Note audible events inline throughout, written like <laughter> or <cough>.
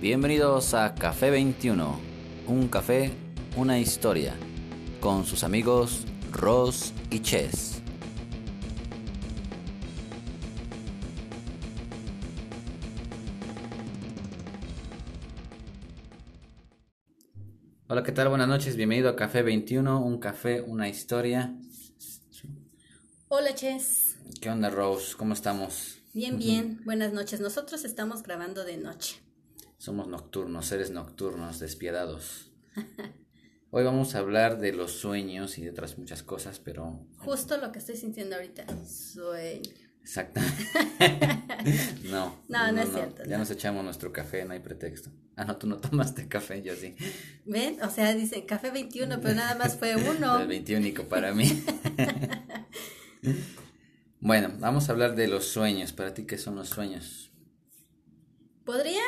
Bienvenidos a Café 21, un café, una historia, con sus amigos Ross y Chess. Hola, ¿qué tal? Buenas noches, bienvenido a Café 21, un café, una historia. Hola, Chess. ¿Qué onda, Rose? ¿Cómo estamos? Bien, bien. Buenas noches. Nosotros estamos grabando de noche. Somos nocturnos, seres nocturnos, despiadados. <laughs> Hoy vamos a hablar de los sueños y de otras muchas cosas, pero... Justo lo que estoy sintiendo ahorita. Sueño. Exactamente. <laughs> no, no, no, es cierto. Ya nos echamos nuestro café, no hay pretexto. Ah, no, tú no tomaste café, yo sí. ¿Ven? O sea, dicen café 21, pero nada más fue <laughs> uno. El 21 para mí. bueno, vamos a hablar de los sueños. Para ti, ¿qué son los sueños? Podría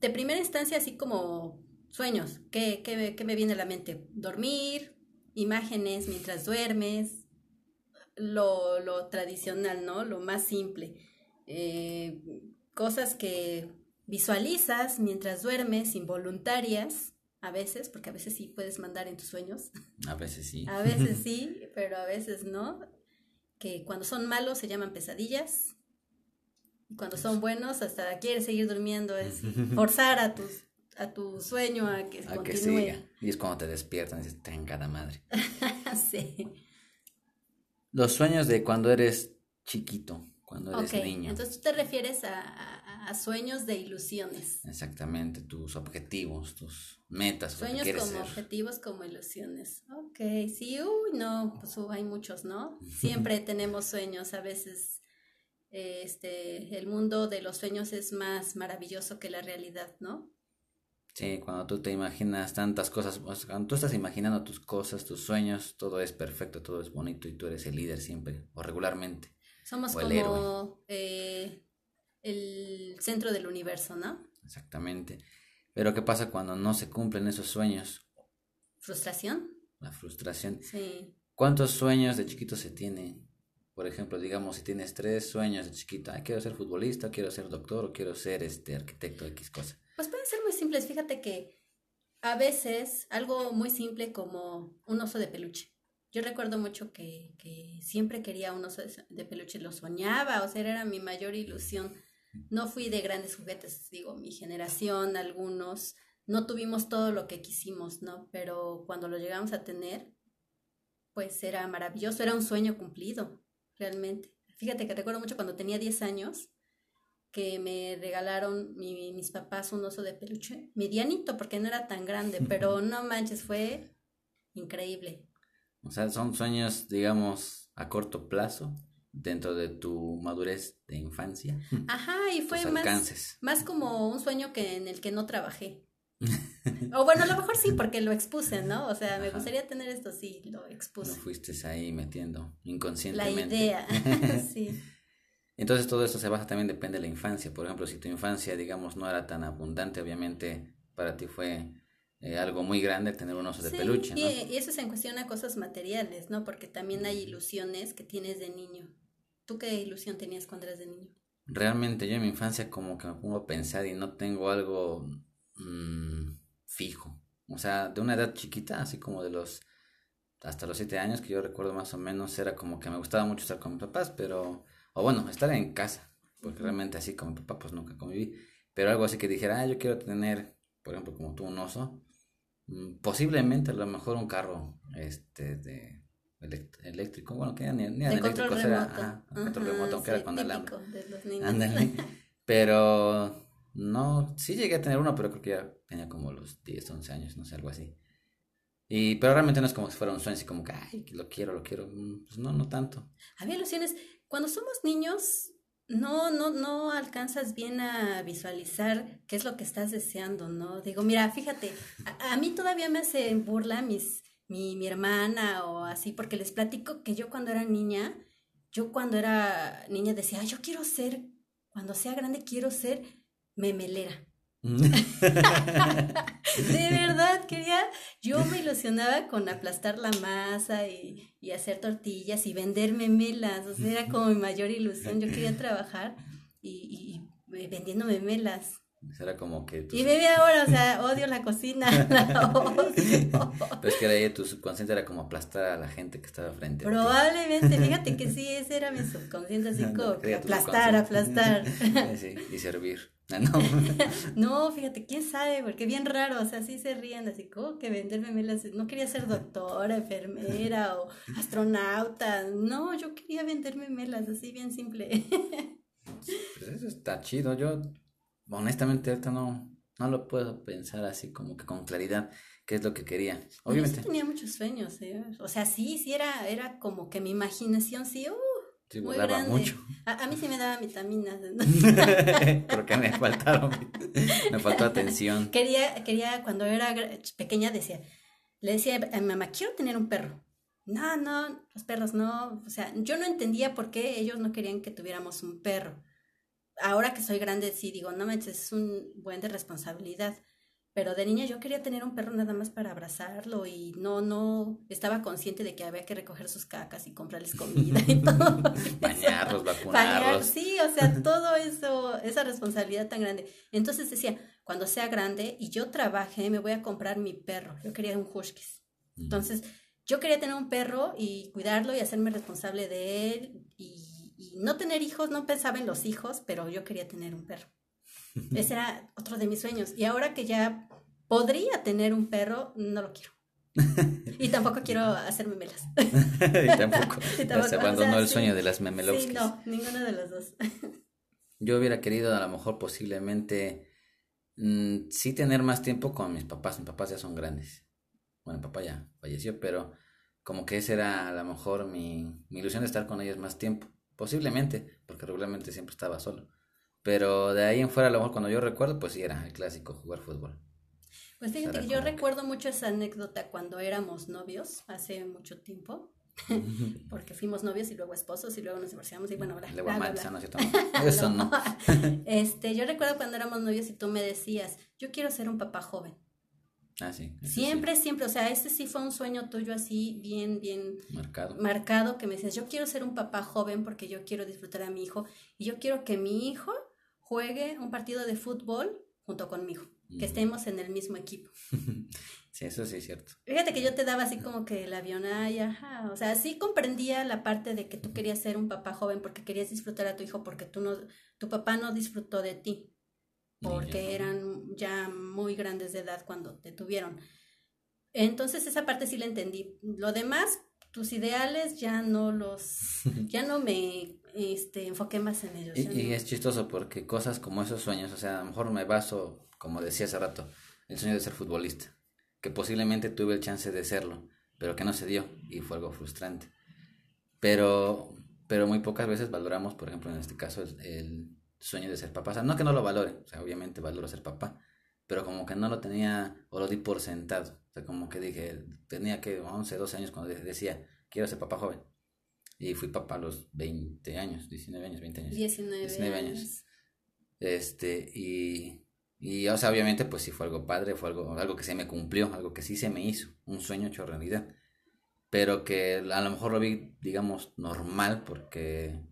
de primera instancia, así como sueños, ¿qué, qué, me viene a la mente? Dormir, imágenes mientras duermes, lo, lo tradicional, ¿no? Lo más simple. Eh, cosas que visualizas mientras duermes, involuntarias, a veces, porque a veces sí puedes mandar en tus sueños. A veces sí. A veces <laughs> sí, pero a veces no. Que cuando son malos se llaman pesadillas. Y cuando son buenos, hasta quieres seguir durmiendo, es forzar a tus a tu sueño a que continúe. Y es cuando te despiertan y dices, cada madre. <laughs> sí. Los sueños de cuando eres chiquito, cuando eres niño. Entonces tú te refieres a, a, sueños de ilusiones. Exactamente, tus objetivos, tus metas. Sueños como objetivos, como ilusiones. Ok, sí, uy, no, pues uh, hay muchos, ¿no? <laughs> Siempre tenemos sueños, a veces este, el mundo de los sueños es más maravilloso que la realidad, ¿no? Sí, cuando tú te imaginas tantas cosas, cuando tú estás imaginando tus cosas, tus sueños, todo es perfecto, todo es bonito y tú eres el líder siempre o regularmente. Somos como eh, el centro del universo, ¿no? Exactamente. Pero ¿qué pasa cuando no se cumplen esos sueños? Frustración. La frustración. Sí. ¿Cuántos sueños de chiquito se tiene? Por ejemplo, digamos, si tienes tres sueños de chiquito, quiero ser futbolista, quiero ser doctor o quiero ser este arquitecto, X cosa. Pues pueden ser muy simples. Fíjate que a veces algo muy simple como un oso de peluche. Yo recuerdo mucho que, que siempre quería un oso de peluche, lo soñaba, o sea, era mi mayor ilusión. No fui de grandes juguetes, digo, mi generación, algunos, no tuvimos todo lo que quisimos, ¿no? Pero cuando lo llegamos a tener, pues era maravilloso, era un sueño cumplido realmente. Fíjate que recuerdo mucho cuando tenía 10 años que me regalaron mis papás un oso de peluche, medianito porque no era tan grande, <laughs> pero no manches, fue increíble. O sea, son sueños, digamos, a corto plazo dentro de tu madurez de infancia. Ajá, y <laughs> fue más, más como un sueño que en el que no trabajé. <laughs> o bueno, a lo mejor sí, porque lo expuse, ¿no? O sea, me gustaría tener esto, sí, lo expuse. Lo fuiste ahí metiendo inconscientemente. La idea, <laughs> <laughs> sí. Entonces todo eso se basa también, depende de la infancia. Por ejemplo, si tu infancia, digamos, no era tan abundante, obviamente para ti fue eh, algo muy grande tener un oso de peluche. ¿no? Y, y eso se cuestiona cosas materiales, ¿no? Porque también hay ilusiones que tienes de niño. ¿Tú qué ilusión tenías cuando eras de niño? Realmente yo en mi infancia como que me pongo a pensar y no tengo algo mmm, fijo. O sea, de una edad chiquita, así como de los hasta los siete años, que yo recuerdo más o menos, era como que me gustaba mucho estar con mis papás, pero, o bueno, estar en casa, porque realmente así con mi papá pues nunca conviví, pero algo así que dijera, ah, yo quiero tener, por ejemplo, como tú, un oso, mm, posiblemente a lo mejor un carro, este, de eléctrico, bueno, que ni, ni eléctrico, era, control remoto, aunque era con alambre. <laughs> Pero no, sí llegué a tener uno, pero creo que ya tenía como los 10, 11 años, no sé, algo así. Y, pero realmente no es como si fuera un sueño, así como que, ay, lo quiero, lo quiero. Mm, pues no, no tanto. Había ilusiones. Cuando somos niños, no, no, no alcanzas bien a visualizar qué es lo que estás deseando, ¿no? Digo, mira, fíjate, a, mí todavía me hace burla mis, mi, mi hermana o así, porque les platico que yo cuando era niña, yo cuando era niña decía, yo quiero ser, cuando sea grande quiero ser memelera. Mm. <laughs> de <laughs> verdad, quería, yo me ilusionaba con aplastar la masa y, y, hacer tortillas y vender memelas, o sea, era como mi mayor ilusión, yo quería <laughs> trabajar y, y, vendiendo memelas. Era como que... Y bebé ahora, o sea, odio la cocina, la odio. Pero es que ahí tu subconsciente era como aplastar a la gente que estaba frente. Probablemente, fíjate que sí, ese era mi subconsciente, así como aplastar, aplastar. Sí, y servir. <laughs> Ah, no. no, fíjate, quién sabe, porque bien raro, o sea, sí se ríen, así como que venderme memelas. No quería ser doctora, enfermera o astronauta. No, yo quería venderme melas, así bien simple. Pues eso está chido. Yo, honestamente, ahorita no, no lo puedo pensar así como que con claridad qué es lo que quería. Obviamente. Yo tenía muchos sueños, ¿eh? O sea, sí, sí era, era como que mi imaginación sí, uh, Sí, muy grande. mucho. A, mí sí me daba vitaminas. <laughs> Creo que me faltaron. me faltó atención. Quería, quería, cuando era pequeña, decía, le decía a mi mamá, quiero tener un perro. No, no, los perros no. O sea, yo no entendía por qué ellos no querían que tuviéramos un perro. Ahora que soy grande, sí digo, no manches, es un buen de responsabilidad. Pero de niña yo quería tener un perro nada más para abrazarlo y no, no estaba consciente de que había que recoger sus cacas y comprarles comida y todo. <laughs> Bañarlos, vacunarlos. sí, o sea, todo eso, esa responsabilidad tan grande. Entonces decía, cuando sea grande y yo trabaje, me voy a comprar mi perro. Yo quería un huskies. Entonces, yo quería tener un perro y cuidarlo y hacerme responsable de él y, y no tener hijos, no pensaba en los hijos, pero yo quería tener un perro. Ese era otro de mis sueños. Y ahora que ya podría tener un perro, no lo quiero. y tampoco quiero hacer memelas. <laughs> <laughs> y tampoco. Se abandonó el sueño de las. Sí, no, ninguno de los dos. <laughs> Yo hubiera querido a lo mejor posiblemente mm, sí tener más tiempo con mis papás. Mis papás ya son grandes. Bueno, mi papá ya falleció, pero como que esa era a lo mejor mi, mi ilusión de estar con ellos más tiempo. Posiblemente, porque regularmente siempre estaba solo. Pero de ahí en fuera, a lo mejor cuando yo recuerdo, pues sí era el clásico, jugar fútbol. Pues fíjate que yo recuerdo mucho esa anécdota cuando éramos novios, hace mucho tiempo. <laughs> <laughs> porque fuimos novios y luego esposos y luego nos divorciamos y bueno, bla, bla, <laughs> Eso no. este, yo recuerdo cuando éramos novios y tú me decías, yo quiero ser un papá joven. Ah, sí. Siempre, siempre, o sea, ese sí fue un sueño tuyo así, bien, bien marcado. marcado, que me decías, yo quiero ser un papá joven porque yo quiero disfrutar a mi hijo y yo quiero que mi hijo juegue un partido de fútbol junto conmigo, que estemos en el mismo equipo. <laughs> sí, eso sí es cierto. Fíjate que yo te daba así como que el avión, ay, ajá, o sea, sí comprendía la parte de que tú querías ser un papá joven porque querías disfrutar a tu hijo porque tú no, tu papá no disfrutó de ti, porque eran ya muy grandes de edad cuando te tuvieron. Entonces esa parte sí la entendí. Lo demás, tus ideales ya no los, <laughs> ya no me este, enfoqué más en ellos. Y, es chistoso porque cosas como esos sueños, o sea, a lo mejor me baso, como decía hace rato, el sueño de ser futbolista, que posiblemente tuve el chance de serlo, pero que no se dio y fue algo frustrante. Pero, pero muy pocas veces valoramos, por ejemplo, en este caso, el, sueño de ser papá. O sea, no que no lo valore, o sea, obviamente valoro ser papá, pero como que no lo tenía o lo di por sentado. O sea, como que dije, tenía que 11, 12 años cuando decía, quiero ser papá joven. Y fui papá a los 20 años, 19 años, 20 años. 19, años. Este, y, y, o sea, obviamente, pues sí fue algo padre, fue algo, algo que se me cumplió, algo que sí se me hizo, un sueño hecho realidad. Pero que a lo mejor lo vi, digamos, normal, porque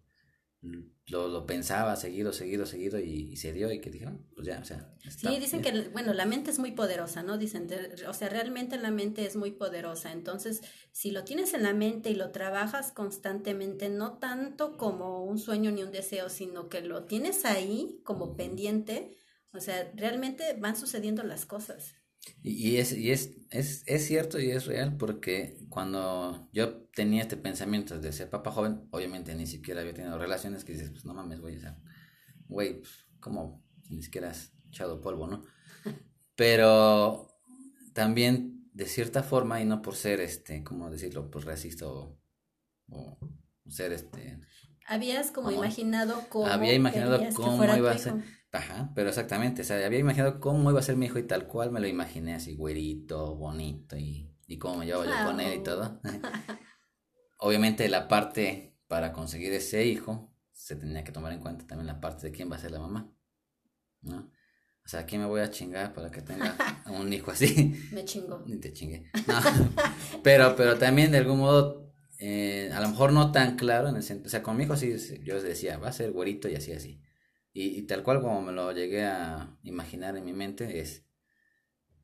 lo, lo, pensaba seguido, seguido, seguido y, se dio y que dijeron, pues ya, o sea. sí, dicen que, bueno, la mente es muy poderosa, ¿no? Dicen, o sea, realmente la mente es muy poderosa. Entonces, si lo tienes en la mente y lo trabajas constantemente, no tanto como un sueño ni un deseo, sino que lo tienes ahí como pendiente, o sea, realmente van sucediendo las cosas. Y, es, y es, es, es, cierto y es real porque cuando yo tenía este pensamiento de ser papá joven, obviamente ni siquiera había tenido relaciones que dices, pues no mames, güey, o sea, güey, pues, como ni siquiera has echado polvo, ¿no? <laughs> Pero también de cierta forma, y no por ser, este, ¿cómo decirlo? Pues racista o, o ser, este... Habías como imaginado cómo... Había imaginado cómo iba a ser Ajá, pero exactamente, o sea, había imaginado cómo iba a ser mi hijo y tal cual me lo imaginé así, güerito, bonito y, y cómo me llevaba yo con él y todo. <laughs> Obviamente la parte para conseguir ese hijo se tenía que tomar en cuenta también la parte de quién va a ser la mamá, ¿no? O sea, ¿quién me voy a chingar para que tenga <laughs> un hijo así? Me chingo. Ni te chingué. No. <laughs> pero, pero también de algún modo, eh, a lo mejor no tan claro en el sentido, o sea, con mi hijo sí, yo decía, va a ser güerito y así, así Y, tal cual como me lo llegué a imaginar en mi mente es,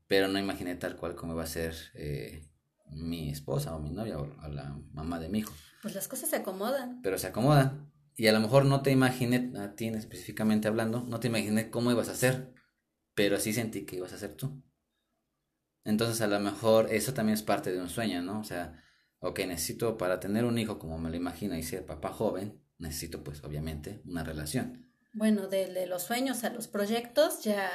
pero no imaginé tal cual como iba a ser eh, mi esposa o mi novia o, la mamá de mi hijo. Pues las cosas se acomodan. Pero se acomodan. Y a lo mejor no te imaginé, a ti específicamente hablando, no te imaginé cómo ibas a ser, pero sí sentí que ibas a ser tú. Entonces a lo mejor eso también es parte de un sueño, ¿no? O sea, ok, necesito para tener un hijo como me lo imagino y ser papá joven, necesito pues obviamente una relación. Bueno, de, de los sueños a los proyectos ya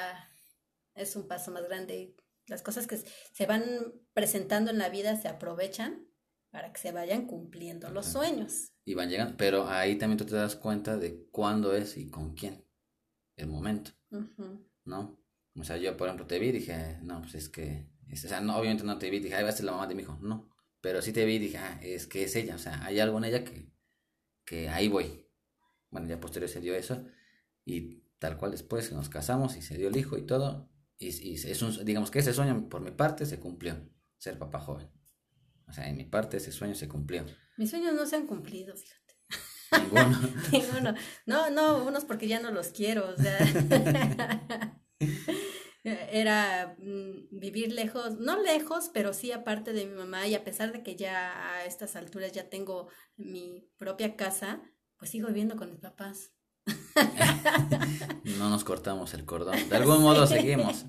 es un paso más grande. Las cosas que se van presentando en la vida se aprovechan para que se vayan cumpliendo los sueños. Y van llegando, pero ahí también tú te das cuenta de cuándo es y con quién, el momento, ¿no? O sea, yo por ejemplo te vi y dije, no, pues es que, o sea, no, obviamente no te vi, dije, ahí va a ser la mamá de mi hijo, no, pero sí te vi y dije, ah, es que es ella, o sea, hay algo en ella que, que ahí voy. Bueno, ya posterior se dio eso y tal cual después nos casamos y se dio el hijo y todo, y, y es un, digamos que ese sueño por mi parte se cumplió, ser papá joven. O sea, en mi parte ese sueño se cumplió. Mis sueños no se han cumplido, fíjate. Ninguno. <laughs> Ninguno. No, no, unos porque ya no los quiero, o sea. <laughs> Era mm, vivir lejos, no lejos, pero sí aparte de mi mamá y a pesar de que ya a estas alturas ya tengo mi propia casa, pues sigo viviendo con mis papás. <laughs> no nos cortamos el cordón. De <laughs> algún modo seguimos.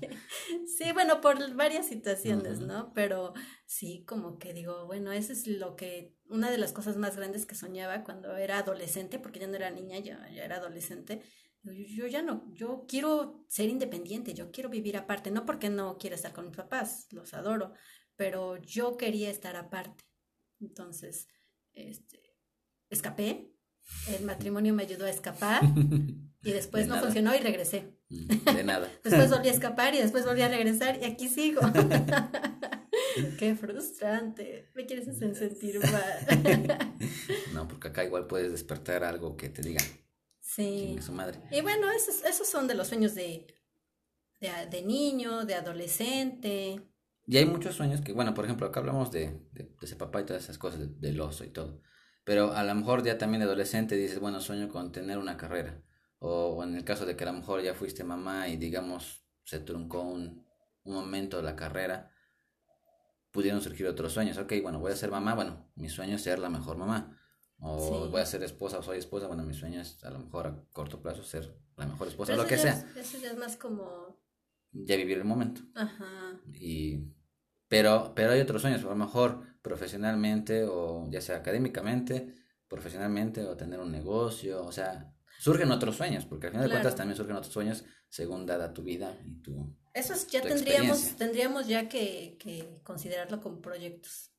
Sí, bueno, por varias situaciones, ¿no? Pero sí, como que digo, bueno, eso es lo que, una de las cosas más grandes que soñaba cuando era adolescente, porque ya no era niña, ya, ya era adolescente. Yo, yo ya no, yo quiero ser independiente, yo quiero vivir aparte, no porque no quiera estar con mis papás, los adoro, pero yo quería estar aparte. Entonces, este, escapé, el matrimonio me ayudó a escapar <laughs> y después no funcionó y regresé. Mm, de nada. <laughs> después volví a <laughs> escapar y después volví a regresar y aquí sigo. Qué frustrante. Me quieres hacer sentir mal. no, porque acá igual puedes despertar algo que te diga. Sí. Su madre. Y bueno, esos, esos son de los sueños de, de, niño, de adolescente. Y hay muchos sueños que, bueno, por ejemplo, acá hablamos de, de, ese papá y todas esas cosas, del oso y todo. Pero a lo mejor ya también de adolescente dices, bueno, sueño con tener una carrera. O, en el caso de que a lo mejor ya fuiste mamá y digamos se truncó un, un momento de la carrera, pudieron surgir otros sueños. Ok, bueno, voy a ser mamá, bueno, mi sueño es ser la mejor mamá. O voy a ser esposa o soy esposa, bueno, mi sueño es a lo mejor a corto plazo ser la mejor esposa, lo que sea. eso ya es más como... Ya vivir el momento. Ajá. Y pero, pero hay otros sueños, a lo mejor profesionalmente o ya sea académicamente, profesionalmente o tener un negocio, o sea, surgen otros sueños, porque al final de cuentas también surgen otros sueños según dada tu vida y tu... Esos ya tendríamos, tendríamos ya que, que, considerarlo como proyectos,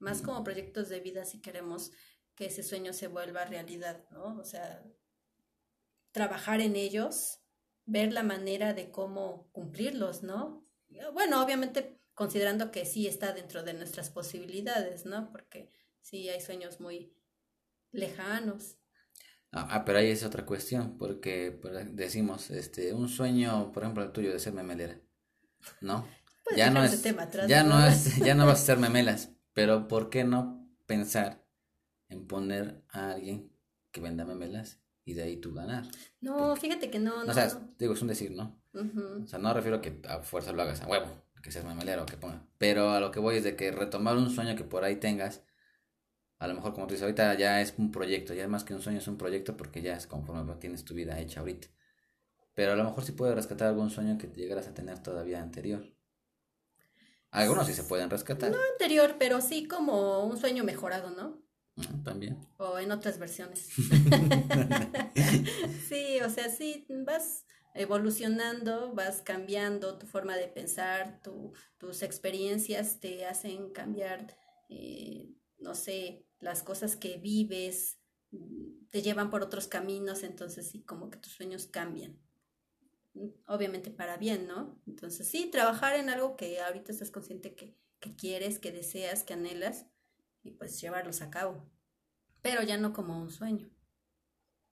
más como proyectos de vida si queremos que ese sueño se vuelva realidad, ¿no? O sea, trabajar en ellos, ver la manera de cómo cumplirlos, ¿no? Bueno, obviamente considerando que sí está dentro de nuestras posibilidades, ¿no? Porque sí hay sueños muy lejanos. Ah, ah pero ahí es otra cuestión, porque decimos, este, un sueño, por ejemplo, el tuyo de ser memelera, ¿no? ya no es, ya ¿no? es, ya no vas a ser memelas, pero ¿por qué no pensar en poner a alguien que venda memelas y de ahí tú ganar? No, fíjate que no, no. O sea, digo, es un decir, ¿no? O sea, no refiero a que a fuerza lo hagas a huevo, que seas mamelero, que ponga. Pero a lo que voy es de que retomar un sueño que por ahí tengas, a lo mejor como tú dices, ahorita ya es un proyecto, ya es más que un sueño, es un proyecto porque ya es conforme tienes tu vida hecha ahorita. Pero a lo mejor sí puedes rescatar algún sueño que te llegaras a tener todavía anterior. Algunos sí se pueden rescatar. No anterior, pero sí como un sueño mejorado, ¿no? Mm, también. O en otras versiones. <laughs> sí, o sea, sí, vas evolucionando, vas cambiando tu forma de pensar, tu, tus experiencias te hacen cambiar, eh, no sé, las cosas que vives, mm, te llevan por otros caminos, entonces sí, como que tus sueños cambian. Mm, obviamente para bien, ¿no? Entonces sí, trabajar en algo que ahorita estás consciente que, que quieres, que deseas, que anhelas, y pues llevarlos a cabo. Pero ya no como un sueño.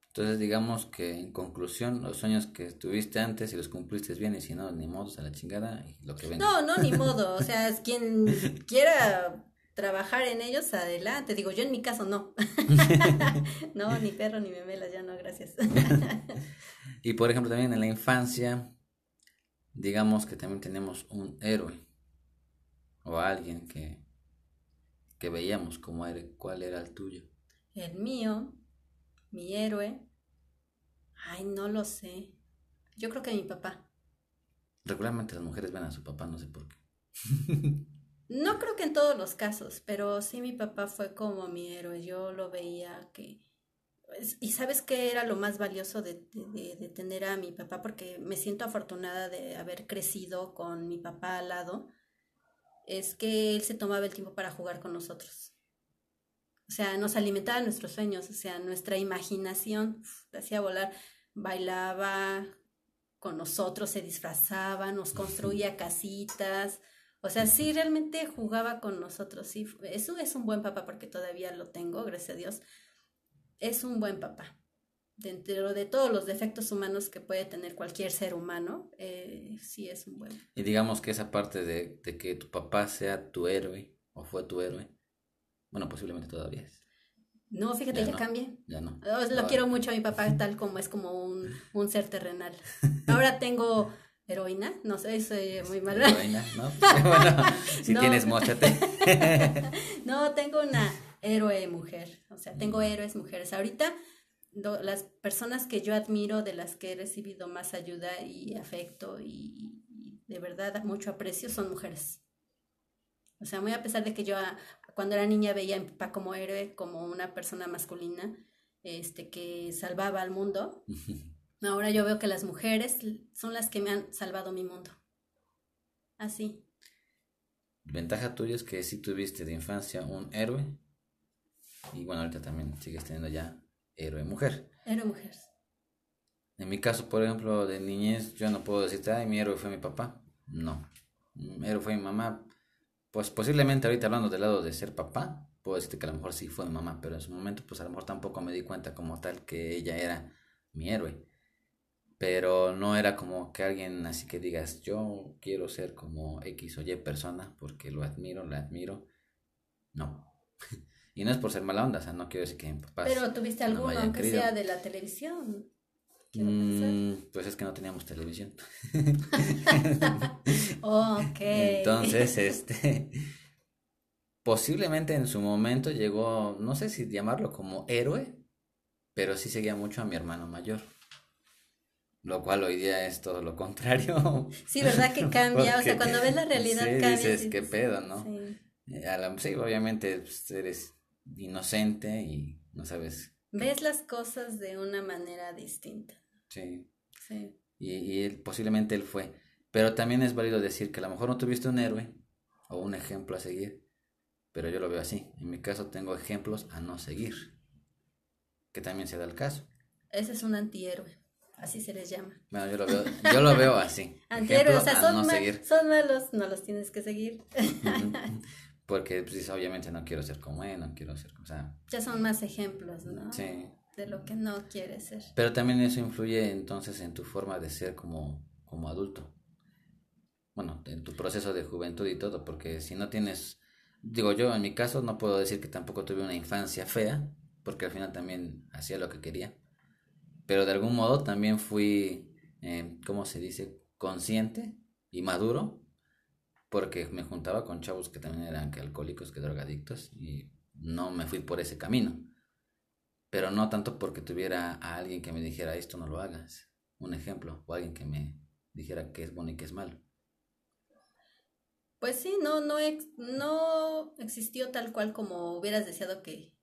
Entonces, digamos que en conclusión, los sueños que tuviste antes, y los cumpliste bien, y si no, ni modo, a la chingada, y lo que venga. No, no, ni modo. O sea, es quien <laughs> quiera trabajar en ellos, adelante. Digo, yo en mi caso no. <laughs> no, ni perro ni memelas, ya no, gracias. <laughs> y por ejemplo también en la infancia, digamos que también tenemos un héroe o alguien que, que veíamos como era, cuál era el tuyo. El mío, mi héroe, ay, no lo sé. Yo creo que mi papá. Regularmente las mujeres ven a su papá, no sé por qué. <laughs> <laughs> no creo que en todos los casos, pero sí mi papá fue como mi héroe. Yo lo veía que... Y sabes qué era lo más valioso de, de, de tener a mi papá, porque me siento afortunada de haber crecido con mi papá al lado, es que él se tomaba el tiempo para jugar con nosotros. O sea, nos alimentaba nuestros sueños, o sea, nuestra imaginación hacía volar, bailaba con nosotros, se disfrazaba, nos construía casitas, o sea, sí realmente jugaba con nosotros, sí, eso es un buen papá porque todavía lo tengo, gracias a Dios, es un buen papá. Dentro de todos los defectos humanos que puede tener cualquier ser humano, eh, sí es un buen. Y digamos que esa parte de, de que tu papá sea tu héroe, o fue tu héroe, bueno, posiblemente todavía es. No, fíjate, ya, ya no, cambié. Ya no. Lo no. quiero mucho a mi papá, <laughs> tal como es como un, un ser terrenal. <laughs> Ahora tengo heroína, no sé, soy muy mala. Heroína, ¿no? <laughs> bueno, si no. tienes, mochate. no, tengo una héroe mujer, o sea, tengo héroes mujeres. Ahorita lo, las personas que yo admiro, de las que he recibido más ayuda y afecto y, y de verdad mucho aprecio, son mujeres. O sea, muy a pesar de que yo cuando era niña veía a mi papá como héroe, como una persona masculina, este, que salvaba al mundo. <laughs> Ahora yo veo que las mujeres son las que me han salvado mi mundo. Así. Ventaja tuya es que sí tuviste de infancia un héroe. Y bueno, ahorita también sigues teniendo ya héroe mujer. Héroe mujer. En mi caso, por ejemplo, de niñez, yo no puedo decirte, ay, mi héroe fue mi papá. No. Mi héroe fue mi mamá pues posiblemente ahorita hablando del lado de ser papá, puedo decirte que a lo mejor sí fue mi mamá, pero en su momento pues a lo mejor tampoco me di cuenta como tal que ella era mi héroe. Pero no era como que alguien así que digas, yo quiero ser como X o Y persona porque lo admiro, la admiro. No. <laughs> y no es por ser mala onda, o sea, no quiero decir que. Pero tuviste alguno, no aunque querido. sea de la televisión. Mm, pues es que no teníamos televisión. <laughs> ok. Entonces, este, posiblemente en su momento llegó, no sé si llamarlo como héroe, pero sí seguía mucho a mi hermano mayor. Lo cual hoy día es todo lo contrario. Sí, ¿verdad que <laughs> cambia? Porque, o sea, cuando ves la realidad sí, cambia. Dices, qué pedo, ¿no? Sí, la, sí obviamente pues, eres inocente y no sabes. Ves las cosas de una manera distinta. Sí. Sí. Y, y él, posiblemente él fue. Pero también es válido decir que a lo mejor no tuviste un héroe o un ejemplo a seguir. Pero yo lo veo así. En mi caso tengo ejemplos a no seguir. Que también se da el caso. Ese es un antihéroe. Así se les llama. Bueno, yo lo veo, yo lo veo así. <laughs> Antihéroes, o sea, son, no mal, son malos, no los tienes que seguir. Porque, pues, obviamente no quiero ser como él, no quiero ser como... O sea, ya son más ejemplos, ¿no? Sí de lo que no quieres ser. Pero también eso influye entonces en tu forma de ser como, como adulto. Bueno, en tu proceso de juventud y todo, porque si no tienes, digo yo en mi caso no puedo decir que tampoco tuve una infancia fea, porque al final también hacía lo que quería, pero de algún modo también fui, eh, ¿cómo se dice?, consciente y maduro, porque me juntaba con chavos que también eran que alcohólicos, que drogadictos, y no me fui por ese camino pero no tanto porque tuviera a alguien que me dijera esto no lo hagas, un ejemplo, o alguien que me dijera que es bueno y que es malo. Pues sí, no, no, ex, no existió tal cual como hubieras deseado que,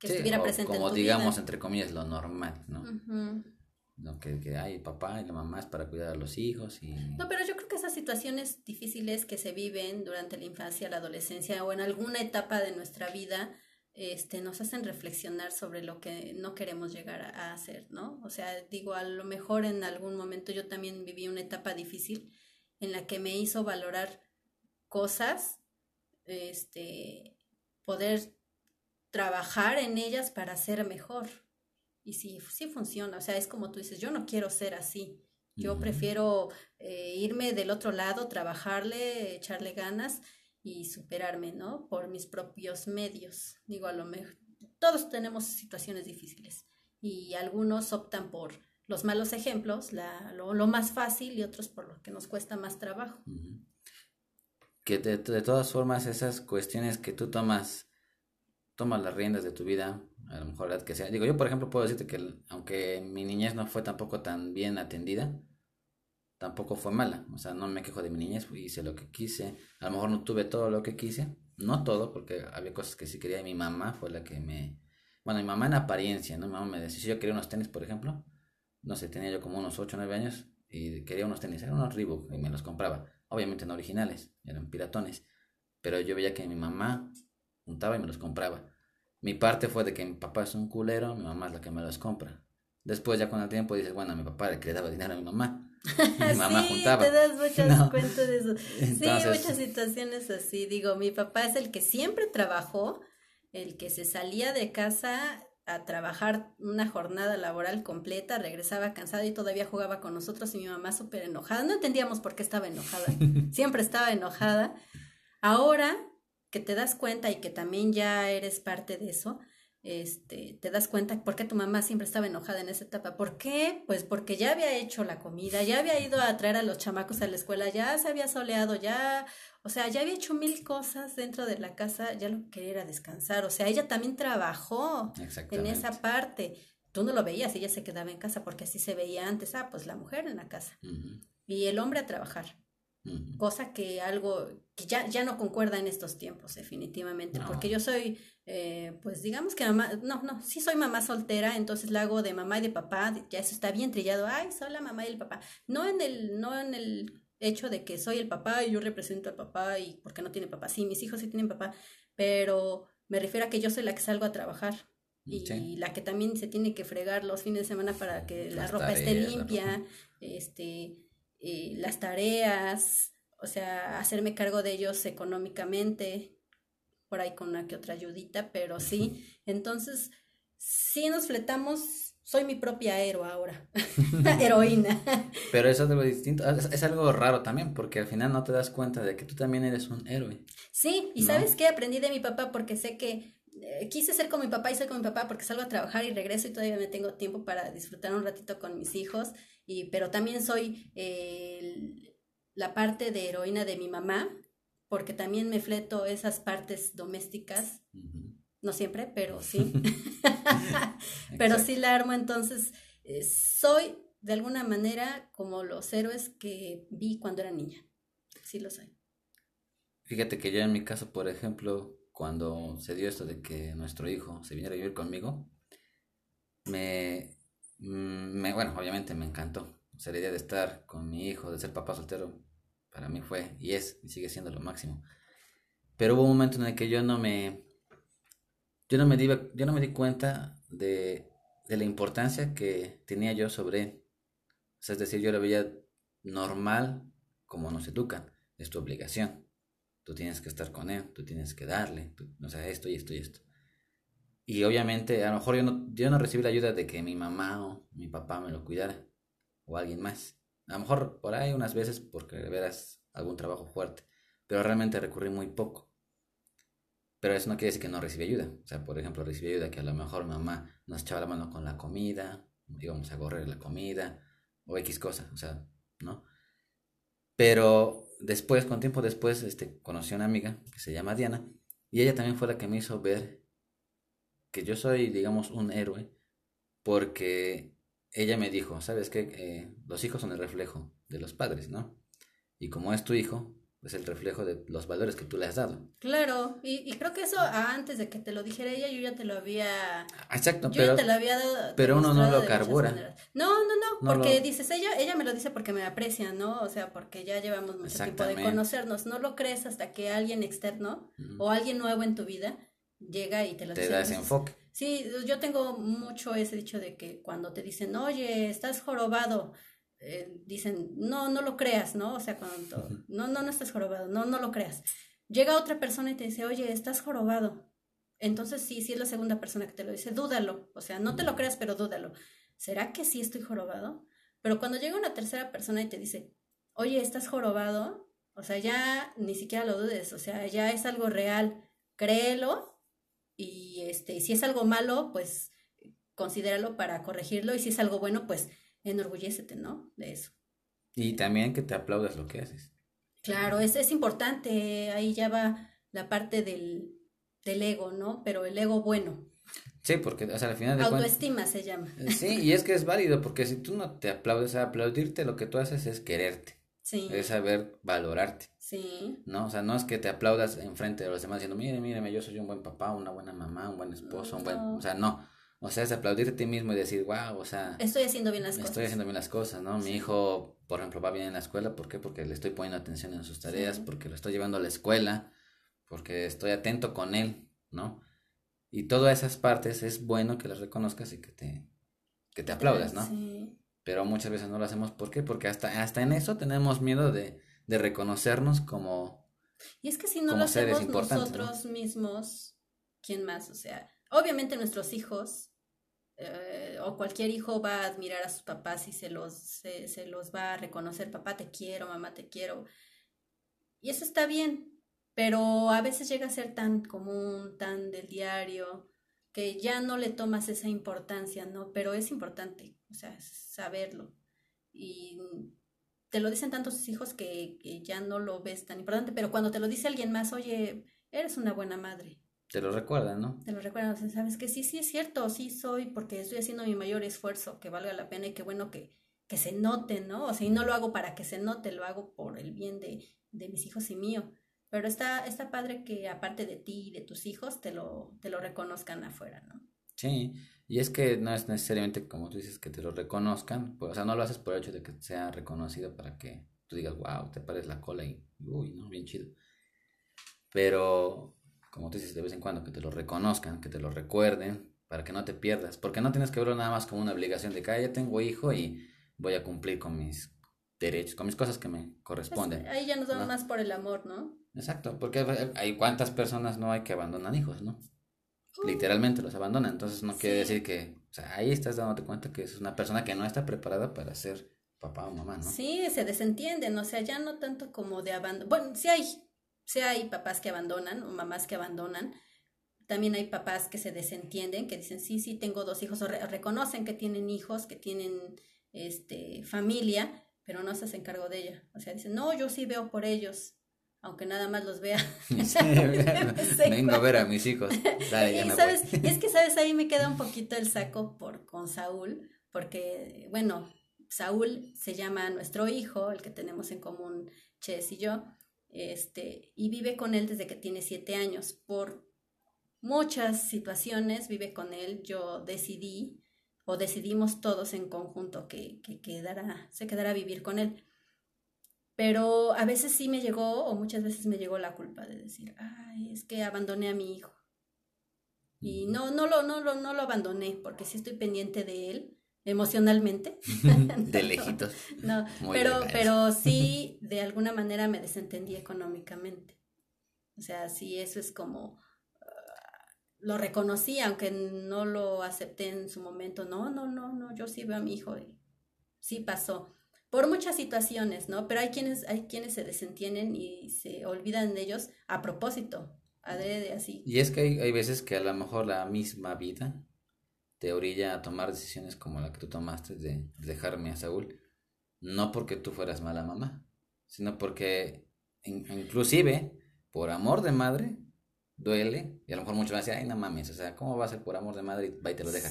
que sí, estuviera presente como en tu digamos vida. entre comillas lo normal, ¿no? Uh -huh. No, que, que hay papá y la mamá es para cuidar a los hijos y... No, pero yo creo que esas situaciones difíciles que se viven durante la infancia, la adolescencia o en alguna etapa de nuestra vida, este, nos hacen reflexionar sobre lo que no queremos llegar a, hacer, ¿no? O sea, digo, a lo mejor en algún momento yo también viví una etapa difícil en la que me hizo valorar cosas, este, poder trabajar en ellas para ser mejor. Y sí, sí funciona, o sea, es como tú dices, yo no quiero ser así, yo uh -huh. prefiero eh, irme del otro lado, trabajarle, echarle ganas y superarme, ¿no? Por mis propios medios. Digo, a lo mejor todos tenemos situaciones difíciles y algunos optan por los malos ejemplos, la, lo, lo, más fácil y otros por lo que nos cuesta más trabajo. Que de, de, todas formas esas cuestiones que tú tomas, tomas las riendas de tu vida, a lo mejor la que sea. Digo, yo por ejemplo puedo decirte que aunque mi niñez no fue tampoco tan bien atendida, tampoco fue mala. O sea, no me quejo de mi niñez, hice lo que quise. A lo mejor no tuve todo lo que quise, no todo, porque había cosas que sí quería. Y mi mamá fue la que me... Bueno, mi mamá en apariencia, ¿no? Mi mamá me decía, si yo quería unos tenis, por ejemplo, no sé, tenía yo como unos 8 o 9 años y quería unos tenis, eran unos Reebok y me los compraba. Obviamente no originales, eran piratones. Pero yo veía que mi mamá juntaba y me los compraba. Mi parte fue de que mi papá es un culero, mi mamá es la que me los compra. Después ya con el tiempo dices, bueno, mi papá le daba dinero a mi mamá. <laughs> Mi mamá sí, juntaba. te das muchas <laughs> cuentas de eso. sí, muchas situaciones así. Digo, mi papá es el que siempre trabajó, el que se salía de casa a trabajar una jornada laboral completa, regresaba cansado y todavía jugaba con nosotros y mi mamá súper enojada. No entendíamos por qué estaba enojada, <laughs> siempre estaba enojada. Ahora que te das cuenta y que también ya eres parte de eso, este, te das cuenta por qué tu mamá siempre estaba enojada en esa etapa. ¿Por qué? Pues porque ya había hecho la comida, ya había ido a traer a los chamacos a la escuela, ya se había soleado, ya, o sea, ya había hecho mil cosas dentro de la casa, ya lo que quería era descansar. O sea, ella también trabajó en esa parte. Tú no lo veías, ella se quedaba en casa porque así se veía antes. Ah, pues la mujer en la casa. Y el hombre a trabajar. Cosa que algo que ya, ya no concuerda en estos tiempos, definitivamente, porque yo soy, eh, pues digamos que mamá, no, no, sí soy mamá soltera, entonces la hago de mamá y de papá, ya eso está bien trillado, ay, soy la mamá y el papá, no en el, no en el hecho de que soy el papá y yo represento al papá y porque no tiene papá, sí, mis hijos sí tienen papá, pero me refiero a que yo soy la que salgo a trabajar y la que también se tiene que fregar los fines de semana para que la ropa esté limpia, este y las tareas, o sea, hacerme cargo de ellos económicamente, por ahí con una que otra ayudita, pero sí, <laughs> entonces, sí nos fletamos, soy mi propia héroe ahora, <laughs> heroína. <laughs> Pero eso es algo distinto, es, algo raro también, porque al final no te das cuenta de que tú también eres un héroe. Sí, y ¿sabes qué? Aprendí de mi papá porque sé que eh, quise ser como mi papá y soy como mi papá porque salgo a trabajar y regreso y todavía me tengo tiempo para disfrutar un ratito con mis hijos, y, pero también soy eh, la parte de heroína de mi mamá, porque también me fleto esas partes domésticas, no siempre, pero sí, <laughs> <laughs> pero sí la armo, entonces eh, soy de alguna manera como los héroes que vi cuando era niña, sí lo soy. Fíjate que yo en mi caso, por ejemplo, cuando se dio esto de que nuestro hijo se viniera a vivir conmigo, me, me bueno, obviamente me encantó. O sea, la idea de estar con mi hijo, de ser papá soltero, para mí fue y es y sigue siendo lo máximo. Pero hubo un momento en el que yo no me yo no me di, yo no me di cuenta de, de la importancia que tenía yo sobre él. Es decir, yo lo veía normal como nos educan, es tu obligación tú tienes que estar con él, tú tienes que darle, o sea, esto y esto y esto. Y obviamente, a lo mejor yo no, yo no recibí la ayuda de que mi mamá o mi papá me lo cuidara, o alguien más. A lo mejor por ahí unas veces porque veras algún trabajo fuerte, pero realmente recurrí muy poco. Pero eso no quiere decir que no recibí ayuda. O sea, por ejemplo, recibí ayuda que a lo mejor mamá nos echaba la mano con la comida, íbamos a correr la comida, o X cosa, o sea, ¿no? Pero después, con tiempo después, este, conocí una amiga que se llama Diana y ella también fue la que me hizo ver que yo soy, digamos, un héroe porque ella me dijo, ¿sabes qué? Eh, los hijos son el reflejo de los padres, ¿no? Y como es tu hijo, es el reflejo de los valores que tú le has dado. Claro, y, creo que eso antes de que te lo dijera ella, yo ya te lo había... Exacto, pero, te lo había dado, pero uno no lo carbura. No, no, no, porque dices, ella ella me lo dice porque me aprecia, ¿no? O sea, porque ya llevamos mucho tiempo de conocernos. No lo crees hasta que alguien externo o alguien nuevo en tu vida llega y te lo dice. Te da ese enfoque. Sí, yo tengo mucho ese dicho de que cuando te dicen, oye, estás jorobado, eh, dicen, no, no lo creas, ¿no? O sea, cuando, no, no, no estás jorobado, no, no lo creas. Llega otra persona y te dice, oye, estás jorobado. Entonces, sí, sí es la segunda persona que te lo dice, dúdalo. O sea, no te lo creas, pero dúdalo. ¿Será que sí estoy jorobado? Pero cuando llega una tercera persona y te dice, oye, estás jorobado, o sea, ya ni siquiera lo dudes, o sea, ya es algo real, créelo y este, si es algo malo, pues considéralo para corregirlo y si es algo bueno, pues enorgullécete, ¿no? De eso. Y también que te aplaudas lo que haces. Claro, es, es importante, ahí ya va la parte del, del ego, ¿no? Pero el ego bueno. Sí, porque, o sea, al final de Autoestima se llama. Sí, y es que es válido, porque si tú no te aplaudes, a aplaudirte, lo que tú haces es quererte. Sí. Es saber valorarte. Sí. ¿No? O sea, no es que te aplaudas enfrente de los demás diciendo, mire, mire, yo soy un buen papá, una buena mamá, un buen esposo, un buen... O sea, no. O sea, es aplaudirte a ti mismo y decir, wow, o sea... Estoy haciendo bien las cosas. Estoy haciendo bien las cosas, ¿no? Mi hijo, por ejemplo, va bien en la escuela, ¿por qué? Porque le estoy poniendo atención en sus tareas, porque lo estoy llevando a la escuela, porque estoy atento con él, ¿no? Y todas esas partes es bueno que las reconozcas y que te, que te aplaudas, ¿no? Sí. Pero muchas veces no lo hacemos, ¿por qué? Porque hasta, hasta en eso tenemos miedo de, de reconocernos como... Y es que si no lo hacemos nosotros mismos, ¿quién más? O sea, obviamente nuestros hijos eh, o cualquier hijo va a admirar a sus papás y se los, se, los va a reconocer, papá te quiero, mamá te quiero. Y eso está bien, pero a veces llega a ser tan común, tan del diario, que ya no le tomas esa importancia, ¿no? Pero es importante, o sea, saberlo. Y te lo dicen tantos hijos que, que ya no lo ves tan importante, pero cuando te lo dice alguien más, oye, eres una buena madre, te lo recuerdan, ¿no? Te lo recuerdan, o sea, sabes que sí, sí es cierto, sí soy, porque estoy haciendo mi mayor esfuerzo, que valga la pena y qué bueno que, que se note, ¿no? O sea, y no lo hago para que se note, lo hago por el bien de, de mis hijos y mío. Pero está, está padre que aparte de ti y de tus hijos, te lo, te lo reconozcan afuera, ¿no? Sí, y es que no es necesariamente, como tú dices, que te lo reconozcan, pues, o sea, no lo haces por el hecho de que sea reconocido para que tú digas, wow, te pares la cola y, uy, no, bien chido. Pero como tú dices, de vez en cuando, que te lo reconozcan, que te lo recuerden, para que no te pierdas, porque no tienes que verlo nada más como una obligación de que ah, ya tengo hijo y voy a cumplir con mis derechos, con mis cosas que me corresponden. Pues, ahí ya nos damos más por el amor, ¿no? Exacto, porque hay cuántas personas no hay que abandonan hijos, ¿no? Literalmente los abandonan, entonces no quiere decir que, o sea, ahí estás dándote cuenta que es una persona que no está preparada para ser papá o mamá, ¿no? Sí, se desentienden, o sea, ya no tanto como de abandono, bueno, sí hay Sí hay papás que abandonan o mamás que abandonan. También hay papás que se desentienden, que dicen, sí, sí, tengo dos hijos, o reconocen que tienen hijos, que tienen este, familia, pero no se hacen cargo de ella. O sea, dicen, no, yo sí veo por ellos, aunque nada más los vea. <laughs> <laughs> vengo a ver a mis hijos. y, sabes, es que, ¿sabes? Ahí me queda un poquito el saco por, con Saúl, porque, bueno, Saúl se llama nuestro hijo, el que tenemos en común Ches y yo, este, y vive con él desde que tiene siete años. Por muchas situaciones vive con él. Yo decidí o decidimos todos en conjunto que, que quedara, se quedara a vivir con él. Pero a veces sí me llegó, o muchas veces me llegó la culpa de decir, ay, es que abandoné a mi hijo. Y no, no lo, no lo, no lo abandoné, porque sí estoy pendiente de él, emocionalmente. <laughs> <laughs> de lejitos. no, pero, pero sí, <laughs> de alguna manera me desentendí económicamente. O sea, sí, eso es como, ah, lo reconocí, aunque no lo acepté en su momento. No, no, no, no, yo sí veo a mi hijo y sí pasó. Por muchas situaciones, ¿no? Pero hay quienes, hay quienes se desentienden y se olvidan de ellos a propósito, adrede así. Y es que hay, hay veces que a lo mejor la misma vida te orilla a tomar decisiones como la que tú tomaste de dejarme a Saúl. No porque tú fueras mala mamá, sino porque inclusive por amor de madre duele y a lo mejor muchos van a decir, ay no mames, o sea, ¿cómo va a ser por amor de madre y va y te lo deja?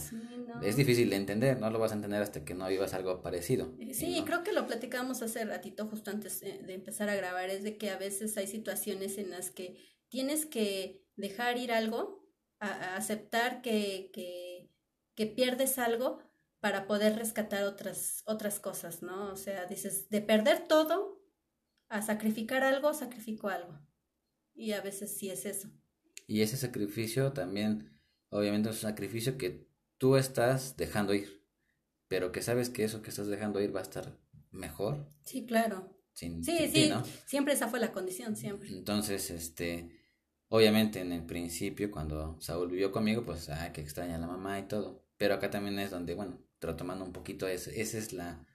Es difícil de entender, no lo vas a entender hasta que no vivas algo parecido. Sí, creo que lo platicamos hace ratito justo antes eh, de empezar a grabar, es de que a veces hay situaciones en las que tienes que dejar ir algo, a, aceptar que, que que pierdes algo para poder rescatar otras, otras cosas, ¿no? O sea, dices, de perder todo a sacrificar algo, sacrifico algo. Y a veces sí es eso. Y ese sacrificio también, obviamente es un sacrificio que tú estás dejando ir, pero que sabes que eso que estás dejando ir va a estar mejor. Sí, claro. sí, sí, siempre esa fue la condición, siempre. Entonces, este, obviamente en el principio, cuando Saúl vivió conmigo, pues, ah, que extraña a la mamá y todo. Pero acá también es donde, bueno, retomando un poquito eso, esa es la,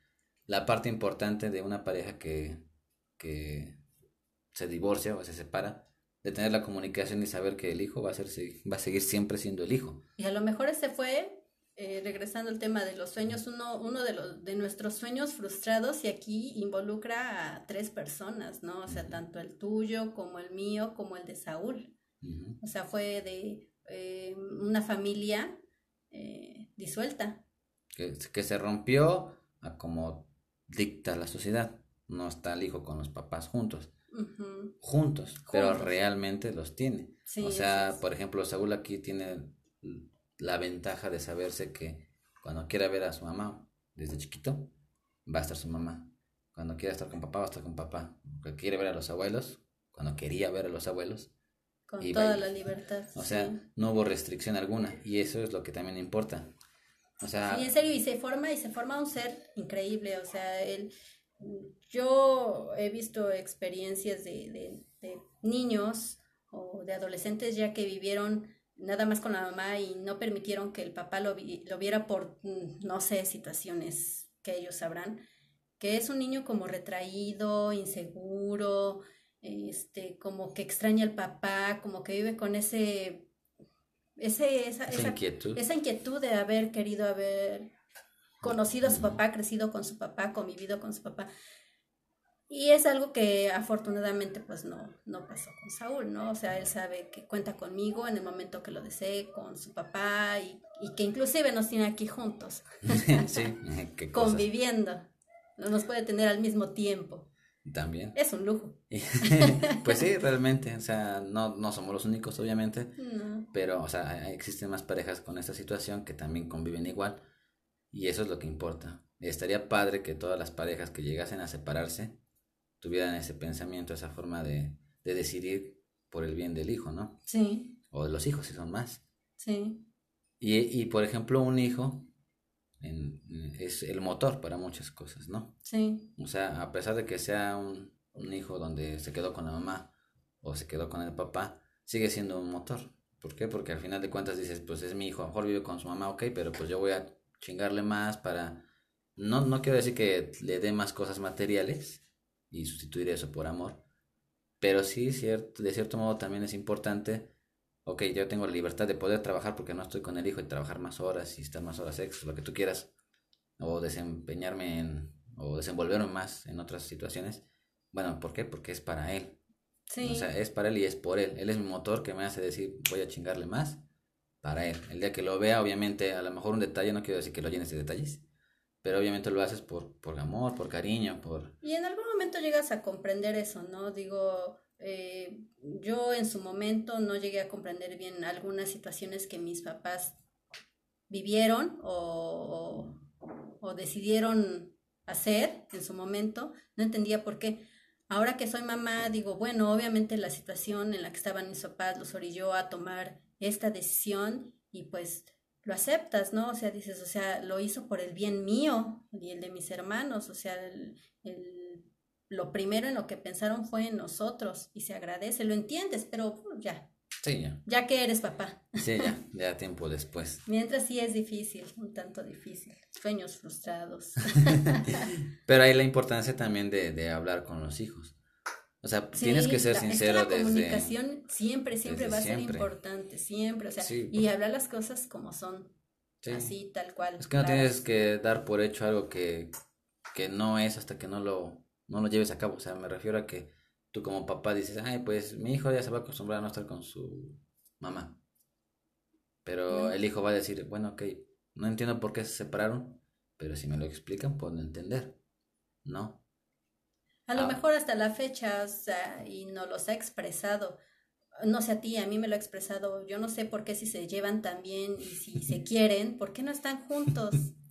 la parte importante de una pareja que, que se divorcia o se separa, de tener la comunicación y saber que el hijo va a, ser, va a seguir siempre siendo el hijo. Y a lo mejor ese fue eh, regresando al tema de los sueños, uno, uno de, los, de nuestros sueños frustrados y aquí involucra a tres personas, ¿no? O sea, tanto el tuyo como el mío como el de Saúl. O sea, fue de eh, una familia eh, disuelta. Que, que se rompió a como dicta la sociedad. No está el hijo con los papás juntos. Juntos, pero realmente los tiene. o sea, por ejemplo, Saúl aquí tiene la ventaja de saberse que cuando quiera ver a su mamá desde chiquito, va a estar su mamá. Cuando quiera estar con papá, va a estar con papá. Cuando quiere ver a los abuelos, cuando quería ver a los abuelos. Con toda la libertad. O sea, no hubo restricción alguna y eso es lo que también importa. O sea... Sí, en serio, y se forma, y se forma un ser increíble. O sea, él, yo he visto experiencias de, de niños o de adolescentes ya que vivieron nada más con la mamá y no permitieron que el papá lo, lo viera por, mm, no sé, situaciones que ellos sabrán, que es un niño como retraído, inseguro, este, como que extraña al papá, como que vive con ese, ese esa, esa, inquietud. esa inquietud de haber querido haber conocido a su papá, crecido con su papá, convivido con su papá. Y es algo que afortunadamente pues no, no pasó con Saúl, ¿no? O sea, él sabe que cuenta conmigo en el momento que lo desee, con su papá y, que inclusive nos tiene aquí juntos. <laughs> sí, <laughs> qué conviviendo. Nos puede tener al mismo tiempo. También. Es un lujo. <laughs> pues sí, realmente. O sea, no, no somos los únicos, obviamente. Pero, o sea, existen más parejas con esta situación que también conviven igual. Y eso es lo que importa. Estaría padre que todas las parejas que llegasen a separarse tuvieran ese pensamiento, esa forma de, de decidir por el bien del hijo, ¿no? Sí. O de los hijos, si son más. Sí. Y, y por ejemplo, un hijo en, es el motor para muchas cosas, ¿no? Sí. O sea, a pesar de que sea un, un hijo donde se quedó con la mamá o se quedó con el papá, sigue siendo un motor. ¿Por qué? Porque al final de cuentas dices, pues es mi hijo, a lo mejor vive con su mamá, ok, pero pues yo voy a chingarle más para... No, no quiero decir que le dé más cosas materiales, y sustituir eso por amor. Pero sí, cierto, de cierto modo también es importante, ok, yo tengo la libertad de poder trabajar porque no estoy con el hijo y trabajar más horas y estar más horas extras, lo que tú quieras, o desempeñarme en, o desenvolverme más en otras situaciones. Bueno, ¿por qué? Porque es para él. Sí. O sea, es para él y es por él. Él es mi motor que me hace decir, voy a chingarle más para él. El día que lo vea, obviamente, a lo mejor un detalle, no quiero decir que lo llenes de detalles, pero obviamente lo haces por, por amor, por cariño, por... Y en algún momento llegas a comprender eso, ¿no? Digo, eh, yo en su momento no llegué a comprender bien algunas situaciones que mis papás vivieron o, o, decidieron hacer en su momento, no entendía por qué. Ahora que soy mamá, digo, bueno, obviamente la situación en la que estaban mis papás los orilló a tomar esta decisión y pues lo aceptas, ¿no? O sea, dices, o sea, lo hizo por el bien mío y el de mis hermanos, o sea, el, lo primero en lo que pensaron fue en nosotros y se agradece, lo entiendes, pero ya. Sí, ya. Ya que eres papá. Sí, ya, <laughs> ya tiempo después. Mientras sí es difícil, un tanto difícil, sueños frustrados. <laughs> <laughs> pero hay la importancia también de, de hablar con los hijos. O sea, tienes que ser sincero es que la comunicación siempre, siempre va a ser importante, siempre, o sea, y hablar las cosas como son, así, tal cual. Es que no tienes que dar por hecho algo que, que no es hasta que no lo, no lo lleves a cabo, o sea, me refiero a que tú como papá dices, ay, pues mi hijo ya se va a acostumbrar a no estar con su mamá, pero el hijo va a decir, bueno, ok, no entiendo por qué se separaron, pero si me lo explican, puedo entender, ¿no? A lo ah. mejor hasta la fecha, o sea, y no los ha expresado. No sé a ti, a mí me lo ha expresado. Yo no sé por qué si se llevan tan bien y si se quieren, ¿por qué no están juntos? <laughs>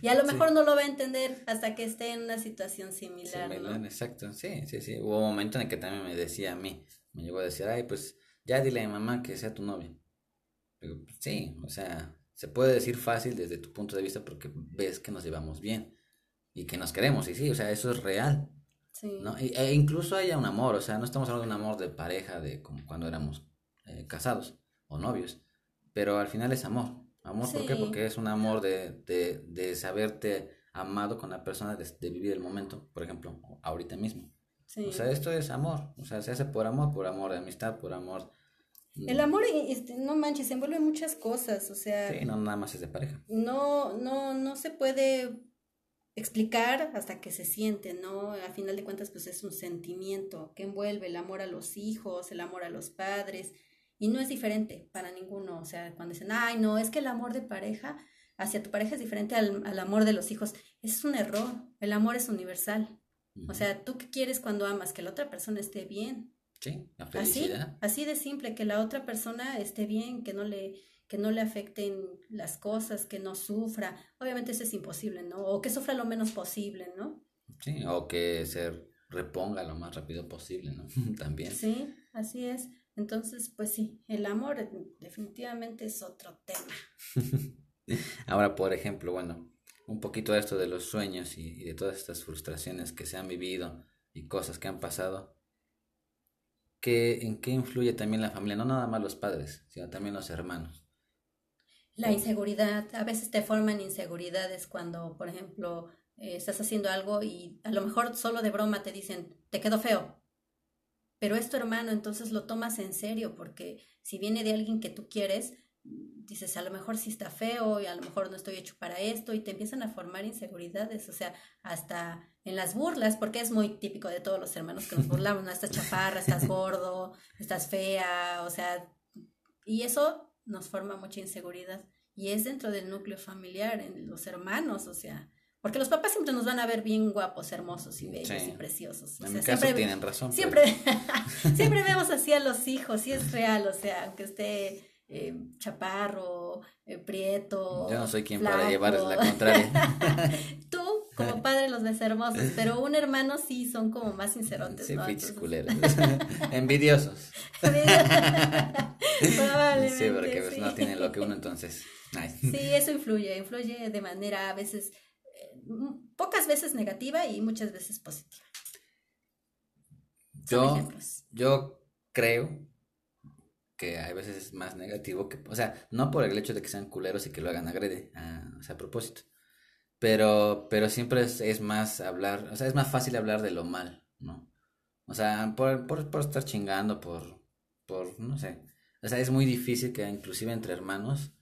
Y a lo mejor no lo va a entender hasta que esté en una situación similar. Similar, exacto. Sí, sí, sí. Hubo un momento en el que también me decía a mí, me llegó a decir, ay, pues ya dile a mi mamá que sea tu novia. Pero, sí, o sea, se puede decir fácil desde tu punto de vista porque ves que nos llevamos bien y que nos queremos. Y sí, o sea, eso es real. ¿No? E, incluso haya un amor, o sea, no estamos hablando de un amor de pareja, de como cuando éramos eh, casados o novios, pero al final es amor. Amor, ¿por qué? Porque es un amor de, de, de saberte amado con la persona, de, vivir el momento, por ejemplo, ahorita mismo. O sea, esto es amor, o sea, se hace por amor, por amor de amistad, por amor El amor, este, no manches, se envuelve muchas cosas, o sea. Sí, no nada más es de pareja. No, no, no se puede explicar hasta que se siente, ¿no? A final de cuentas, pues es un sentimiento que envuelve el amor a los hijos, el amor a los padres, y no es diferente para ninguno. O sea, cuando dicen, ay, no, es que el amor de pareja hacia tu pareja es diferente al, al amor de los hijos. Es un error. El amor es universal. O sea, ¿tú qué quieres cuando amas? Que la otra persona esté bien. Sí, la felicidad. Así, así de simple, que la otra persona esté bien, que no le, que no le afecten las cosas, que no sufra. Obviamente eso es imposible, ¿no? O que sufra lo menos posible, ¿no? Sí, o que se reponga lo más rápido posible, ¿no? <laughs> También. Sí, así es. Entonces, pues sí, el amor definitivamente es otro tema. <laughs> Ahora, por ejemplo, bueno, un poquito de esto de los sueños y, de todas estas frustraciones que se han vivido y cosas que han pasado. ¿qué, ¿En qué influye también la familia? No nada más los padres, sino también los hermanos. La inseguridad. A veces te forman inseguridades cuando, por ejemplo, eh, estás haciendo algo y a lo mejor solo de broma te dicen, te quedó feo pero es tu hermano, entonces lo tomas en serio, porque si viene de alguien que tú quieres, dices, a lo mejor sí está feo y a lo mejor no estoy hecho para esto y te empiezan a formar inseguridades, o sea, hasta en las burlas, porque es muy típico de todos los hermanos que nos burlamos, ¿no? Estás chaparra, estás gordo, estás fea, o sea, y eso nos forma mucha inseguridad y es dentro del núcleo familiar, en los hermanos, o sea, porque los papás siempre nos van a ver bien guapos, hermosos y bellos y preciosos. en mi caso tienen razón. Siempre, <laughs> siempre vemos así a los hijos, y es real, o sea, aunque esté eh, chaparro, eh, prieto. Yo no soy quien para llevarles la contraria. <laughs> Tú, como padre, los ves hermosos, pero un hermano sí son como más sincerotes. Sí, ¿no? culeros. <laughs> Envidiosos. Probablemente. Sí, porque pues, no tienen lo que uno, entonces. Sí, eso influye, influye de manera a veces pocas veces negativa y muchas veces positiva. Yo, yo creo que a veces es más negativo que, o sea, no por el hecho de que sean culeros y que lo hagan agrede, a, o sea, a propósito, pero, pero siempre es, más hablar, o sea, es más fácil hablar de lo mal, ¿no? O sea, por, por, por estar chingando, por, por, no sé, o sea, es muy difícil que inclusive entre hermanos,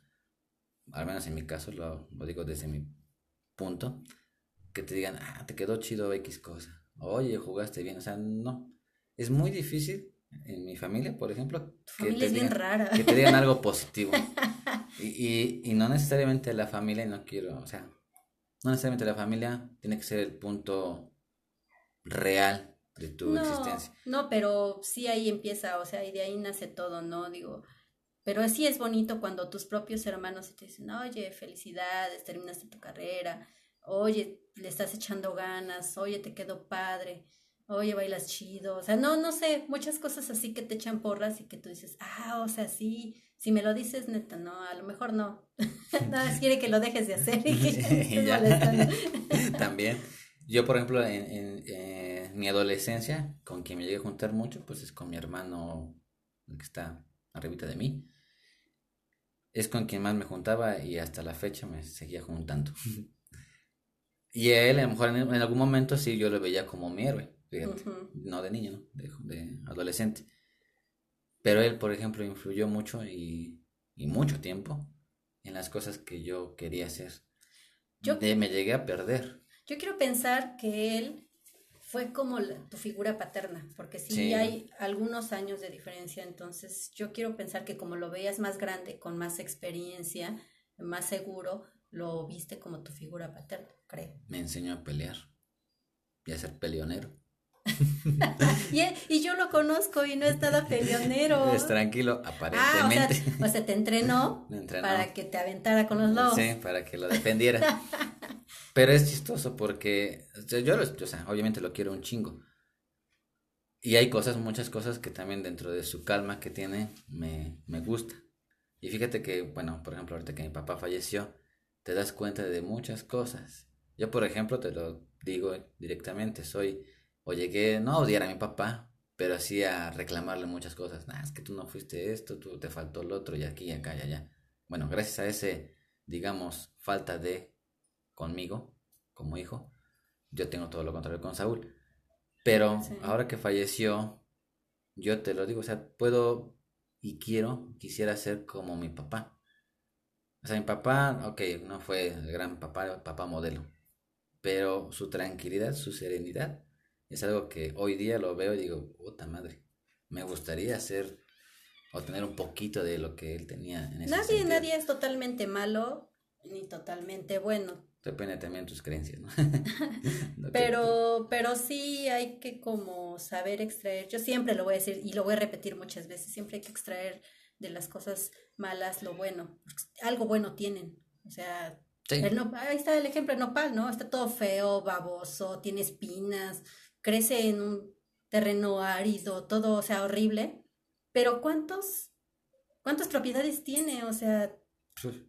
al menos en mi caso, lo, lo digo desde mi punto, que te digan, ah, te quedó chido X cosa, oye, jugaste bien, o sea, no, es muy difícil en mi familia, por ejemplo, que te, digan, rara. que te digan algo positivo. <laughs> Y, y, y, no necesariamente la familia, no quiero, o sea, no necesariamente la familia tiene que ser el punto real de tu existencia. No, pero sí ahí empieza, o sea, y de ahí nace todo, ¿no? Digo, pero sí es bonito cuando tus propios hermanos te dicen, oye, felicidades, terminaste tu carrera, oye, le estás echando ganas, oye, te quedó padre, oye, bailas chido, o sea, no, no sé, muchas cosas así que te echan porras y que tú dices, ah, o sea, sí, si me lo dices, neta, no, a lo mejor no, <laughs> nada más quiere que lo dejes de hacer y que <laughs> <laughs> También. Yo, por ejemplo, en, en, en, mi adolescencia, con quien me llegué a juntar mucho, pues es con mi hermano, el que está arribita de mí es con quien más me juntaba y hasta la fecha me seguía juntando. <laughs> y él, a lo mejor en, algún momento sí yo lo veía como mi héroe, fíjate, no de niño, de, adolescente. Pero él, por ejemplo, influyó mucho y, mucho tiempo en las cosas que yo quería hacer. Yo me llegué a perder. Yo quiero pensar que él fue como tu figura paterna, porque sí, hay algunos años de diferencia, entonces yo quiero pensar que como lo veías más grande, con más experiencia, más seguro, lo viste como tu figura paterna, creo. Me enseñó a pelear y a ser peleonero. <laughs> y, yo lo conozco y no he estado peleonero. Es tranquilo, aparentemente. Ah, o, sea, te <laughs> entrenó, para que te aventara con los lobos. Sí, para que lo defendiera. <laughs> Pero es chistoso porque yo, lo, o sea, obviamente lo quiero un chingo. Y hay cosas, muchas cosas que también dentro de su calma que tiene me, me gusta. Y fíjate que, bueno, por ejemplo, ahorita que mi papá falleció, te das cuenta de muchas cosas. Yo, por ejemplo, te lo digo directamente, soy, o llegué, no a odiar a mi papá, pero sí a reclamarle muchas cosas. Nah, es que tú no fuiste esto, tú te faltó lo otro, y aquí, y acá, y allá. Bueno, gracias a ese, digamos, falta de conmigo como hijo. Yo tengo todo lo contrario con Saúl. Pero ahora que falleció, yo te lo digo, o sea, puedo y quiero, quisiera ser como mi papá. O sea, mi papá, ok, no fue el gran papá, papá modelo, pero su tranquilidad, su serenidad, es algo que hoy día lo veo y digo, puta madre, me gustaría ser o tener un poquito de lo que él tenía en ese Nadie, nadie es totalmente malo ni totalmente bueno. Depende también de tus creencias, ¿no? <laughs> pero, pero sí hay que como saber extraer, yo siempre lo voy a decir y lo voy a repetir muchas veces, siempre hay que extraer de las cosas malas lo bueno, algo bueno tienen, o sea, ahí está el ejemplo de nopal, ¿no? Está todo feo, baboso, tiene espinas, crece en un terreno árido, todo, o sea, horrible, pero ¿cuántos, cuántas propiedades tiene? O sea,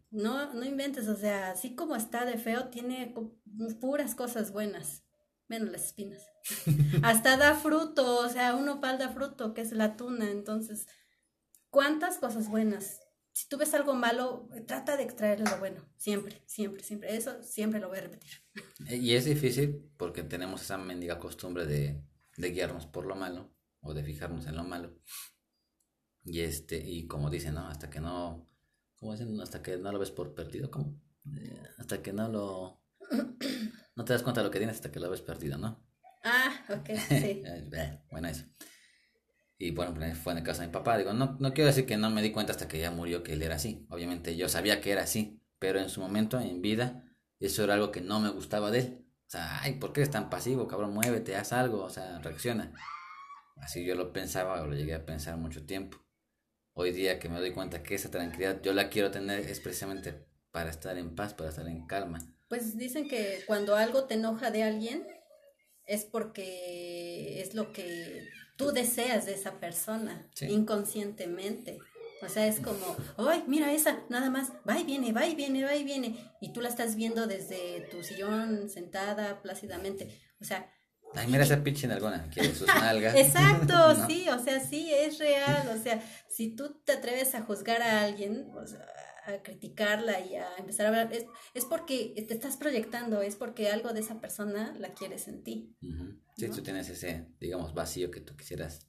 no, no inventes, o sea, así como está de feo, tiene puras cosas buenas, menos las espinas. <laughs> Hasta da fruto, o sea, uno pal da fruto, que es la tuna, entonces, ¿cuántas cosas buenas? Si tú ves algo malo, trata de extraer lo bueno, siempre, siempre, siempre, eso siempre lo voy a repetir. Y es difícil porque tenemos esa mendiga costumbre de, de guiarnos por lo malo o de fijarnos en lo malo. Y este, y como dicen, ¿no? Hasta que no ¿cómo dicen? Hasta que no lo ves por perdido, ¿cómo? Eh, hasta que no lo... No te das cuenta de lo que tienes hasta que lo ves perdido, ¿no? Ah, ok, sí. <laughs> Eh, bueno, eso. Y bueno, pues, fue en el caso de mi papá. Digo, no, no quiero decir que no me di cuenta hasta que ya murió que él era así. Obviamente yo sabía que era así, pero en su momento, en vida, eso era algo que no me gustaba de él. O sea, ay, ¿por qué eres tan pasivo, cabrón? Muévete, haz algo, o sea, reacciona. Así yo lo pensaba o lo llegué a pensar mucho tiempo hoy día que me doy cuenta que esa tranquilidad yo la quiero tener es precisamente para estar en paz, para estar en calma. Pues dicen que cuando algo te enoja de alguien es porque es lo que tú deseas de esa persona inconscientemente. O sea, es como, ¡ay, mira esa! Nada más, va y viene, va y viene, va y viene. Y tú la estás viendo desde tu sillón, sentada plácidamente. O sea, Ay, mira esa pinche nalgona, quiere sus <laughs> nalgas. Exacto, <laughs> sí, o sea, sí, es real. O sea, si tú te atreves a juzgar a alguien, o sea, a criticarla y a empezar a hablar, es, es, porque te estás proyectando, es porque algo de esa persona la quieres en ti. Sí, tú tienes ese, digamos, vacío que tú quisieras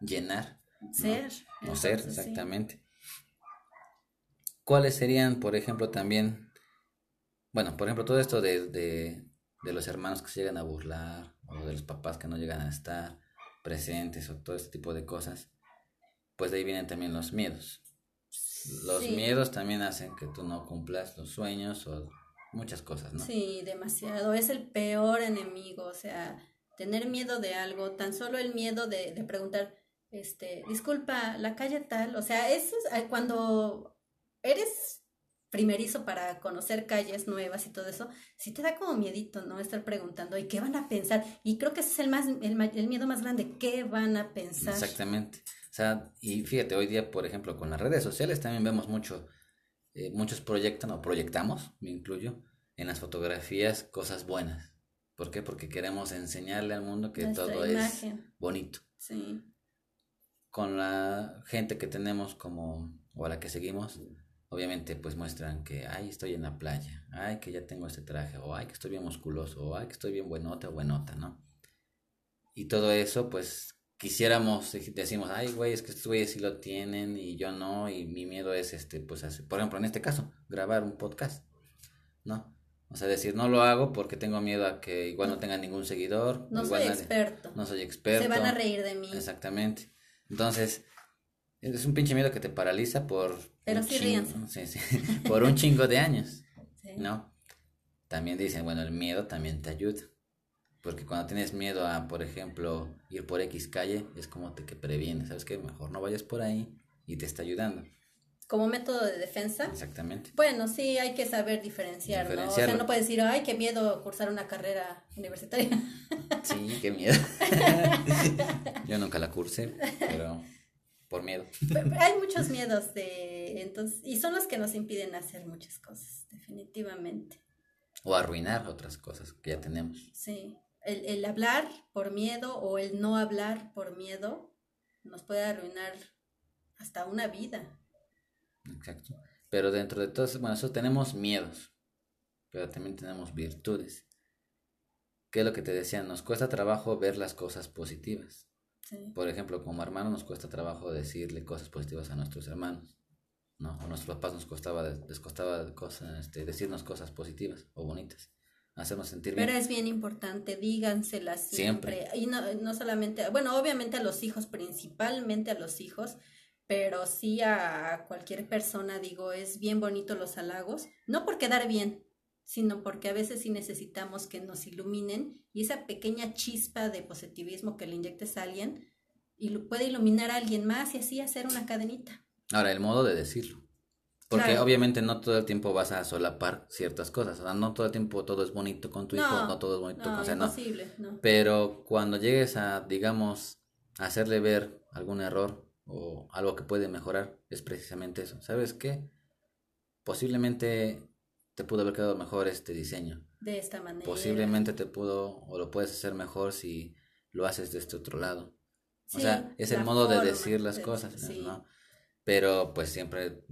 llenar. Ser. No, ser, exactamente. ¿Cuáles serían, por ejemplo, también, bueno, por ejemplo, todo esto de, de, de los hermanos que se llegan a burlar, o de los papás que no llegan a estar presentes o todo este tipo de cosas, pues de ahí vienen también los miedos. Los miedos también hacen que tú no cumplas los sueños o muchas cosas, ¿no? Sí, demasiado. Es el peor enemigo, o sea, tener miedo de algo, tan solo el miedo de, de preguntar, este, disculpa, la calle tal, o sea, eso es cuando eres primerizo para conocer calles nuevas y todo eso, sí te da como miedito, ¿no? Estar preguntando, ¿y qué van a pensar? Y creo que ese es el, más, el, miedo más grande, ¿qué van a pensar? Exactamente. O sea, y fíjate, hoy día, por ejemplo, con las redes sociales también vemos mucho, eh, muchos proyectan o proyectamos, me incluyo, en las fotografías cosas buenas. ¿Por qué? Porque queremos enseñarle al mundo que todo es bonito. Sí. Con la gente que tenemos como, o a la que seguimos, obviamente pues muestran que, ay, estoy en la playa, ay, que ya tengo este traje, o ay, que estoy bien musculoso, o ay, que estoy bien buenota buenota, ¿no? Y todo eso, pues quisiéramos, decimos, ay, güey, es que estos güeyes sí lo tienen y yo no, y mi miedo es, este, pues, por ejemplo, en este caso, grabar un podcast, ¿no? O sea, decir, no lo hago porque tengo miedo a que igual no tenga ningún seguidor. No soy experto. No soy experto. Se van a reír de mí. Exactamente. Entonces, es un pinche miedo que te paraliza por... Pero sí chingo, sí, sí, <laughs> por un chingo de años, ¿no? También dicen, bueno, el miedo también te ayuda. Porque cuando tienes miedo a, por ejemplo, ir por X calle, es como te que previene, ¿sabes qué? Mejor no vayas por ahí y te está ayudando. Como método de defensa. Exactamente. Bueno, sí, hay que saber diferenciar, ¿no? O sea, no puedes decir, ay, qué miedo cursar una carrera universitaria. Sí, <laughs> qué miedo. <laughs> Yo nunca la cursé, pero por miedo. Hay muchos miedos de entonces y son los que nos impiden hacer muchas cosas, definitivamente. O arruinar otras cosas que ya tenemos. Sí, el, el hablar por miedo o el no hablar por miedo nos puede arruinar hasta una vida. Exacto. Pero dentro de todo eso, bueno, eso tenemos miedos, pero también tenemos virtudes. ¿Qué es lo que te decía? Nos cuesta trabajo ver las cosas positivas. Por ejemplo, como hermano nos cuesta trabajo decirle cosas positivas a nuestros hermanos, ¿no? A nuestros papás nos costaba, les costaba cosas, este, decirnos cosas positivas o bonitas, hacernos sentir bien. Pero es bien importante, díganselas siempre. siempre. Y no, no solamente, bueno, obviamente a los hijos, principalmente a los hijos, pero sí a cualquier persona, digo, es bien bonito los halagos, no por quedar bien, sino porque a veces sí necesitamos que nos iluminen y esa pequeña chispa de positivismo que le inyectes a alguien y puede iluminar a alguien más y así hacer una cadenita. Ahora, el modo de decirlo. Porque obviamente no todo el tiempo vas a solapar ciertas cosas, o sea, no todo el tiempo todo es bonito con tu hijo, no todo es bonito no, con imposible, no. Pero cuando llegues a, digamos, hacerle ver algún error o algo que puede mejorar, es precisamente eso. ¿Sabes qué? Posiblemente te pudo haber quedado mejor este diseño. De esta manera. Posiblemente te pudo o lo puedes hacer mejor si lo haces de este otro lado. o sea, es el modo de decir las cosas, ¿no? Pero pues siempre,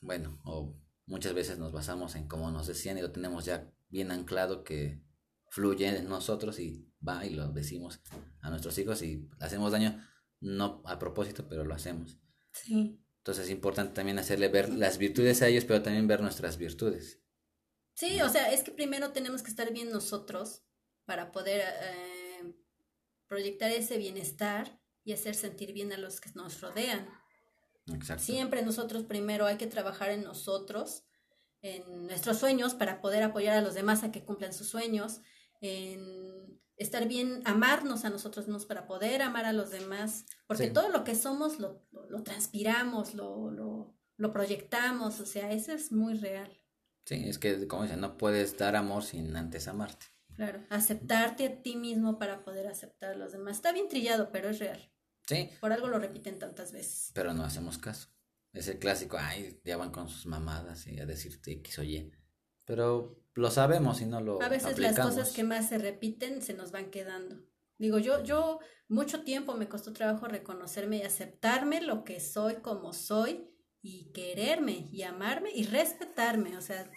bueno, o muchas veces nos basamos en cómo nos decían y lo tenemos ya bien anclado que fluye en nosotros y va y lo decimos a nuestros hijos y hacemos daño, no a propósito, pero lo hacemos. Sí. Entonces es importante también hacerle ver las virtudes a ellos, pero también ver nuestras virtudes. Sí, o sea, es que primero tenemos que estar bien nosotros para poder eh, proyectar ese bienestar y hacer sentir bien a los que nos rodean. Exacto. Siempre nosotros primero hay que trabajar en nosotros, en nuestros sueños para poder apoyar a los demás a que cumplan sus sueños, en estar bien, amarnos a nosotros mismos para poder amar a los demás, porque todo lo que somos lo, lo, transpiramos, lo, lo, lo proyectamos, o sea, eso es muy real. Sí, es que, como dicen, no puedes dar amor sin antes amarte. Claro, aceptarte a ti mismo para poder aceptar a los demás. Está bien trillado, pero es real. Sí. Por algo lo repiten tantas veces. Pero no hacemos caso. Es el clásico, ay, ya van con sus mamadas y a decirte X o Y. Pero lo sabemos y no lo A veces las cosas que más se repiten se nos van quedando. Digo, yo, yo mucho tiempo me costó trabajo reconocerme y aceptarme lo que soy como soy y quererme y amarme y respetarme, o sea,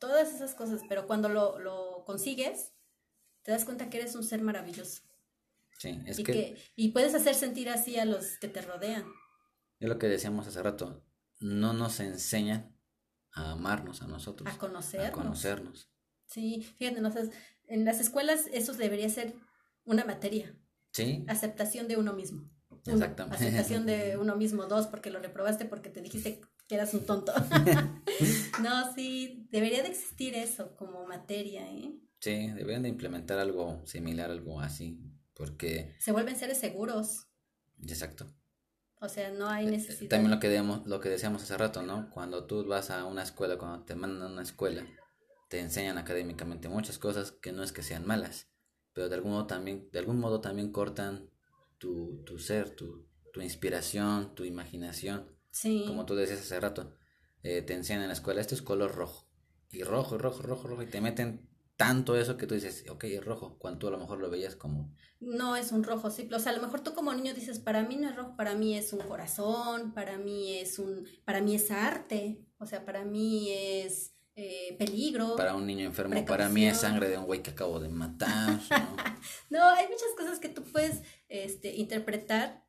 todas esas cosas, pero cuando lo, lo consigues, te das cuenta que eres un ser maravilloso. Sí, es y que, Y puedes hacer sentir así a los que te rodean. Es lo que decíamos hace rato, no nos enseñan a amarnos a nosotros. A conocernos. A conocernos. Sí, fíjate, no, en las escuelas eso debería ser una materia. Sí. Aceptación de uno mismo. Exactamente. aceptación de <laughs> uno mismo. Dos, porque lo reprobaste porque te dijiste que eras un tonto. <laughs> no, sí, debería de existir eso como materia, ¿eh? Sí, deberían de implementar algo similar, algo así, porque... Se vuelven seres seguros. Exacto. O sea, no hay eh, necesidad. También lo que, decíamos, lo que decíamos hace rato, ¿no? Cuando tú vas a una escuela, cuando te mandan a una escuela, te enseñan académicamente muchas cosas que no es que sean malas, pero de algún modo también, de algún modo también cortan tu, tu ser, tu, tu inspiración, tu imaginación. Sí. Como tú decías hace rato, eh, te enseñan en la escuela, esto es color rojo. Y rojo, y rojo, rojo, rojo. Y te meten tanto eso que tú dices, ok, es rojo, cuando tú a lo mejor lo veías como... No es un rojo simple, o sea, a lo mejor tú como niño dices, para mí no es rojo, para mí es un corazón, para mí es un, para mí es arte, o sea, para mí es eh, peligro. Para un niño enfermo, para mí es sangre de un güey que acabo de matar. <laughs> ¿no? hay muchas cosas que tú puedes este, interpretar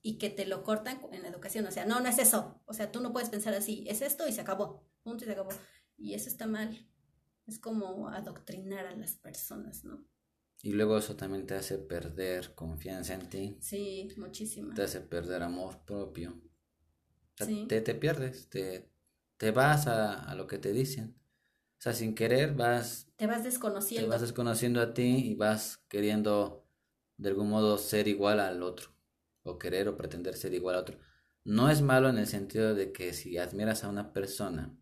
y que te lo cortan en la educación. O sea, no, no es eso. O sea, tú no puedes pensar así, es esto y se acabó. Punto y se acabó. Y eso está mal. Es como adoctrinar a las personas, ¿no? Y luego eso también te hace perder confianza en ti. Sí, muchísimo. Te hace perder amor propio. te, te pierdes, te, te vas a, a, lo que te dicen. O sea, sin querer vas... Te vas desconociendo. Te vas desconociendo a ti y vas queriendo de algún modo ser igual al otro. O querer o pretender ser igual al otro. No es malo en el sentido de que si admiras a una persona,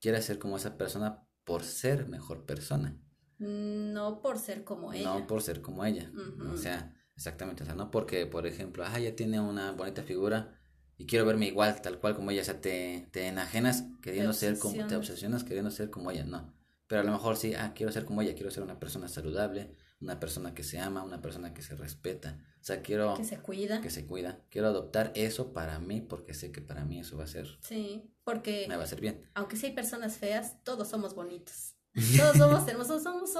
quieres ser como esa persona por ser mejor persona. No por ser como ella. No por ser como ella. O sea, exactamente. O sea, no porque, por ejemplo, ah, ella tiene una bonita figura, y quiero verme igual, tal cual como ella, o sea, te, te enajenas queriendo ser como, te obsesionas queriendo ser como ella, no. Pero a lo mejor sí, ah, quiero ser como ella, quiero ser una persona saludable, una persona que se ama, una persona que se respeta. O sea, quiero... Que se cuida. Que se cuida. Quiero adoptar eso para mí porque sé que para mí eso va a ser... Sí, porque... Me va a ser bien. Aunque sí hay personas feas, todos somos bonitos. Todos somos <laughs> hermosos, somos,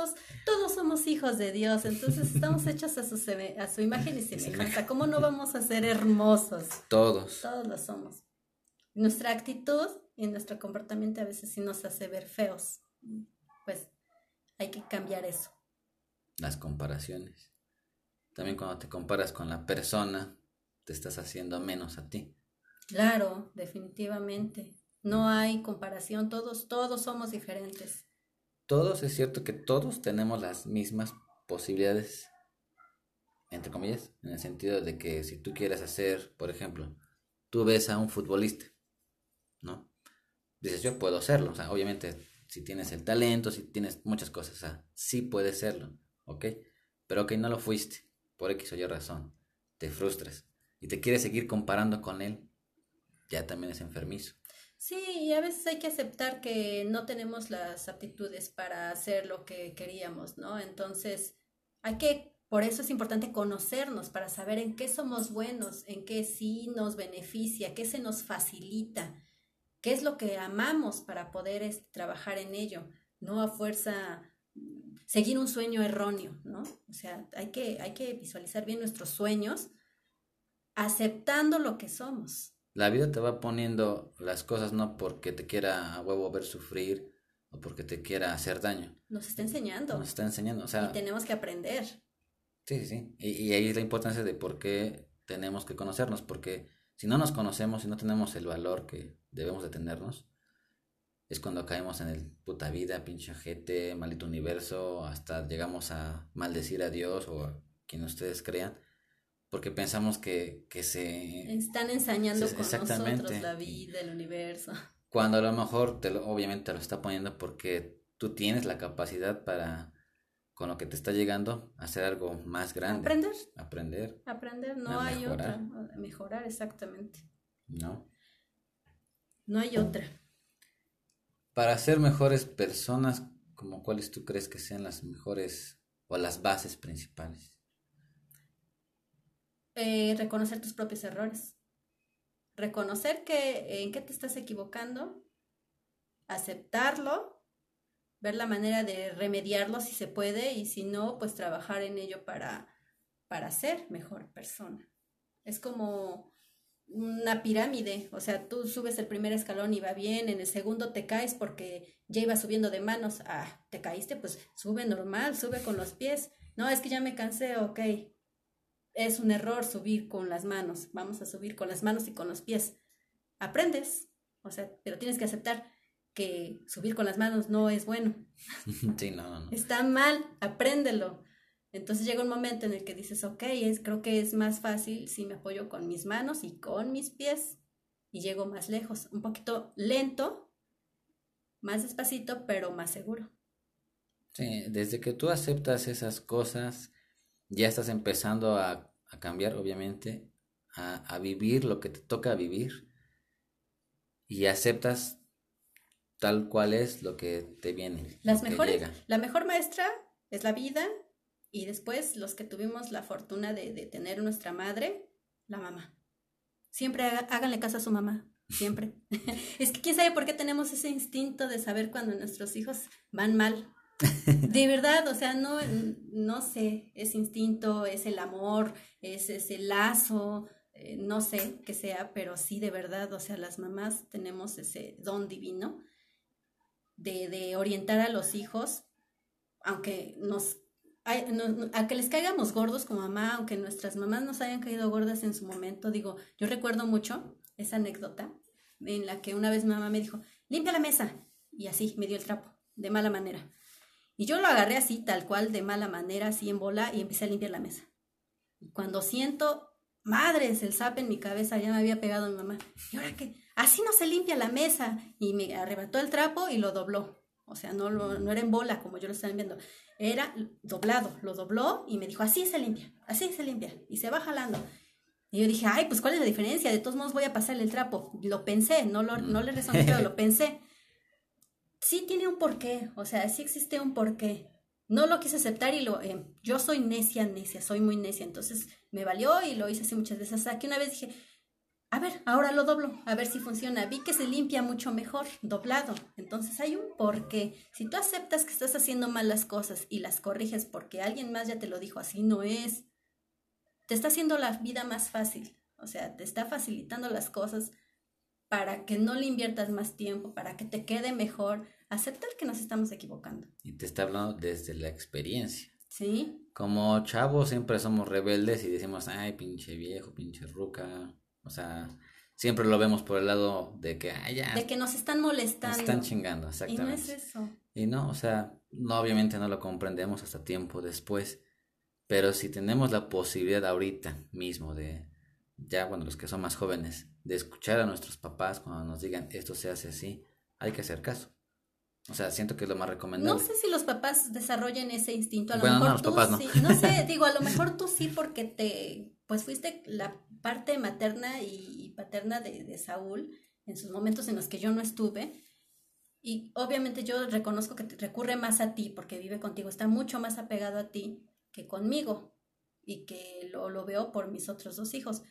todos somos hijos de Dios, entonces estamos hechos a su, a su imagen y semejanza. ¿Cómo no vamos a ser hermosos? Todos. Todos lo somos. Nuestra actitud y nuestro comportamiento a veces sí nos hace ver feos. Pues hay que cambiar eso. Las comparaciones. También cuando te comparas con la persona, te estás haciendo menos a ti. Claro, definitivamente. No hay comparación, todos, todos somos diferentes. Todos, es cierto que todos tenemos las mismas posibilidades, entre comillas, en el sentido de que si tú quieres hacer, por ejemplo, tú ves a un futbolista, ¿no? Dices, yo puedo hacerlo, o sea, obviamente, si tienes el talento, si tienes muchas cosas, o sea, sí puedes serlo, ¿ok? Pero que no lo fuiste, por X o Y razón, te frustras y te quieres seguir comparando con él, ya también es enfermizo. Sí, y a veces hay que aceptar que no tenemos las aptitudes para hacer lo que queríamos, ¿no? Entonces, hay que, por eso es importante conocernos para saber en qué somos buenos, en qué sí nos beneficia, qué se nos facilita, qué es lo que amamos para poder este, trabajar en ello, no a fuerza seguir un sueño erróneo, ¿no? O sea, hay que, hay que visualizar bien nuestros sueños aceptando lo que somos. La vida te va poniendo las cosas no porque te quiera a huevo ver sufrir o porque te quiera hacer daño. Nos está enseñando. Nos está enseñando, o sea. Y tenemos que aprender. Sí, sí, y, y ahí es la importancia de por qué tenemos que conocernos, porque si no nos conocemos, si no tenemos el valor que debemos de tenernos, es cuando caemos en el puta vida, pinche gente, maldito universo, hasta llegamos a maldecir a Dios o a quien ustedes crean porque pensamos que, que se... Están ensañando con nosotros la vida, el universo. Cuando a lo mejor, te lo, obviamente te lo está poniendo porque tú tienes la capacidad para, con lo que te está llegando, hacer algo más grande. Aprender. Aprender. Aprender, no hay otra. Mejorar, exactamente. No. No hay otra. Para ser mejores personas, como cuáles tú crees que sean las mejores o las bases principales? Eh, reconocer tus propios errores. Reconocer que en qué te estás equivocando, aceptarlo, ver la manera de remediarlo si se puede y si no, pues trabajar en ello para, para ser mejor persona. Es como una pirámide, o sea, tú subes el primer escalón y va bien, en el segundo te caes porque ya iba subiendo de manos, ah, te caíste, pues sube normal, sube con los pies, no, es que ya me cansé, ok, es un error subir con las manos. Vamos a subir con las manos y con los pies. Aprendes, o sea, pero tienes que aceptar que subir con las manos no es bueno. <laughs> Sí, no, no, Está mal, apréndelo. Entonces llega un momento en el que dices, ok, es, creo que es más fácil si me apoyo con mis manos y con mis pies y llego más lejos, un poquito lento, más despacito, pero más seguro. Sí, desde que tú aceptas esas cosas, ya estás empezando a, cambiar, obviamente, a, vivir lo que te toca vivir y aceptas tal cual es lo que te viene. Las mejores, la mejor maestra es la vida y después los que tuvimos la fortuna de, de tener nuestra madre, la mamá. Siempre háganle caso a su mamá, siempre. <laughs> es que quién sabe por qué tenemos ese instinto de saber cuando nuestros hijos van mal <laughs> de verdad, o sea, no, no sé, es instinto, es el amor, es ese lazo, eh, no sé qué sea, pero sí de verdad, o sea, las mamás tenemos ese don divino de, de orientar a los hijos, aunque nos, a que les caigamos gordos como mamá, aunque nuestras mamás nos hayan caído gordas en su momento, digo, yo recuerdo mucho esa anécdota en la que una vez mamá me dijo, limpia la mesa, y así me dio el trapo, de mala manera. Y yo lo agarré así, tal cual, de mala manera, así en bola, y empecé a limpiar la mesa. Y cuando siento, madres, el zap en mi cabeza, ya me había pegado mi mamá. ¿Y ahora qué? Así no se limpia la mesa. Y me arrebató el trapo y lo dobló. O sea, no, lo, no era en bola como yo lo estaba viendo. Era doblado. Lo dobló y me dijo, así se limpia, así se limpia. Y se va jalando. Y yo dije, ay, pues ¿cuál es la diferencia? De todos modos voy a pasarle el trapo. Lo pensé, no, lo, no le resoné, pero lo <laughs> pensé sí tiene un porqué, o sea, sí existe un porqué. No lo quise aceptar y lo, eh, yo soy necia, necia, soy muy necia, entonces me valió y lo hice así muchas veces. Hasta que una vez dije, a ver, ahora lo doblo, a ver si funciona. Vi que se limpia mucho mejor doblado. Entonces hay un porqué. Si tú aceptas que estás haciendo mal las cosas y las corriges porque alguien más ya te lo dijo, así no es, te está haciendo la vida más fácil. O sea, te está facilitando las cosas para que no le inviertas más tiempo, para que te quede mejor. Aceptar que nos estamos equivocando. Y te está hablando desde la experiencia. Sí. Como chavos siempre somos rebeldes y decimos, ay, pinche viejo, pinche ruca, o sea, siempre lo vemos por el lado de que, ay, ya. De que nos están molestando. Nos están chingando, exactamente. Y no es eso. Y no, o sea, no, obviamente no lo comprendemos hasta tiempo después. Pero si tenemos la posibilidad ahorita mismo de, ya, bueno, los que son más jóvenes, de escuchar a nuestros papás cuando nos digan esto se hace así, hay que hacer caso. O sea, siento que es lo más recomendable. No sé si los papás desarrollen ese instinto. A lo mejor no, los tú papás no. sí. No sé, <laughs> digo, a lo mejor tú sí porque te, pues fuiste la parte materna y paterna de, Saúl en sus momentos en los que yo no estuve. Y obviamente yo reconozco que recurre más a ti porque vive contigo, está mucho más apegado a ti que conmigo y que lo, veo por mis otros dos hijos.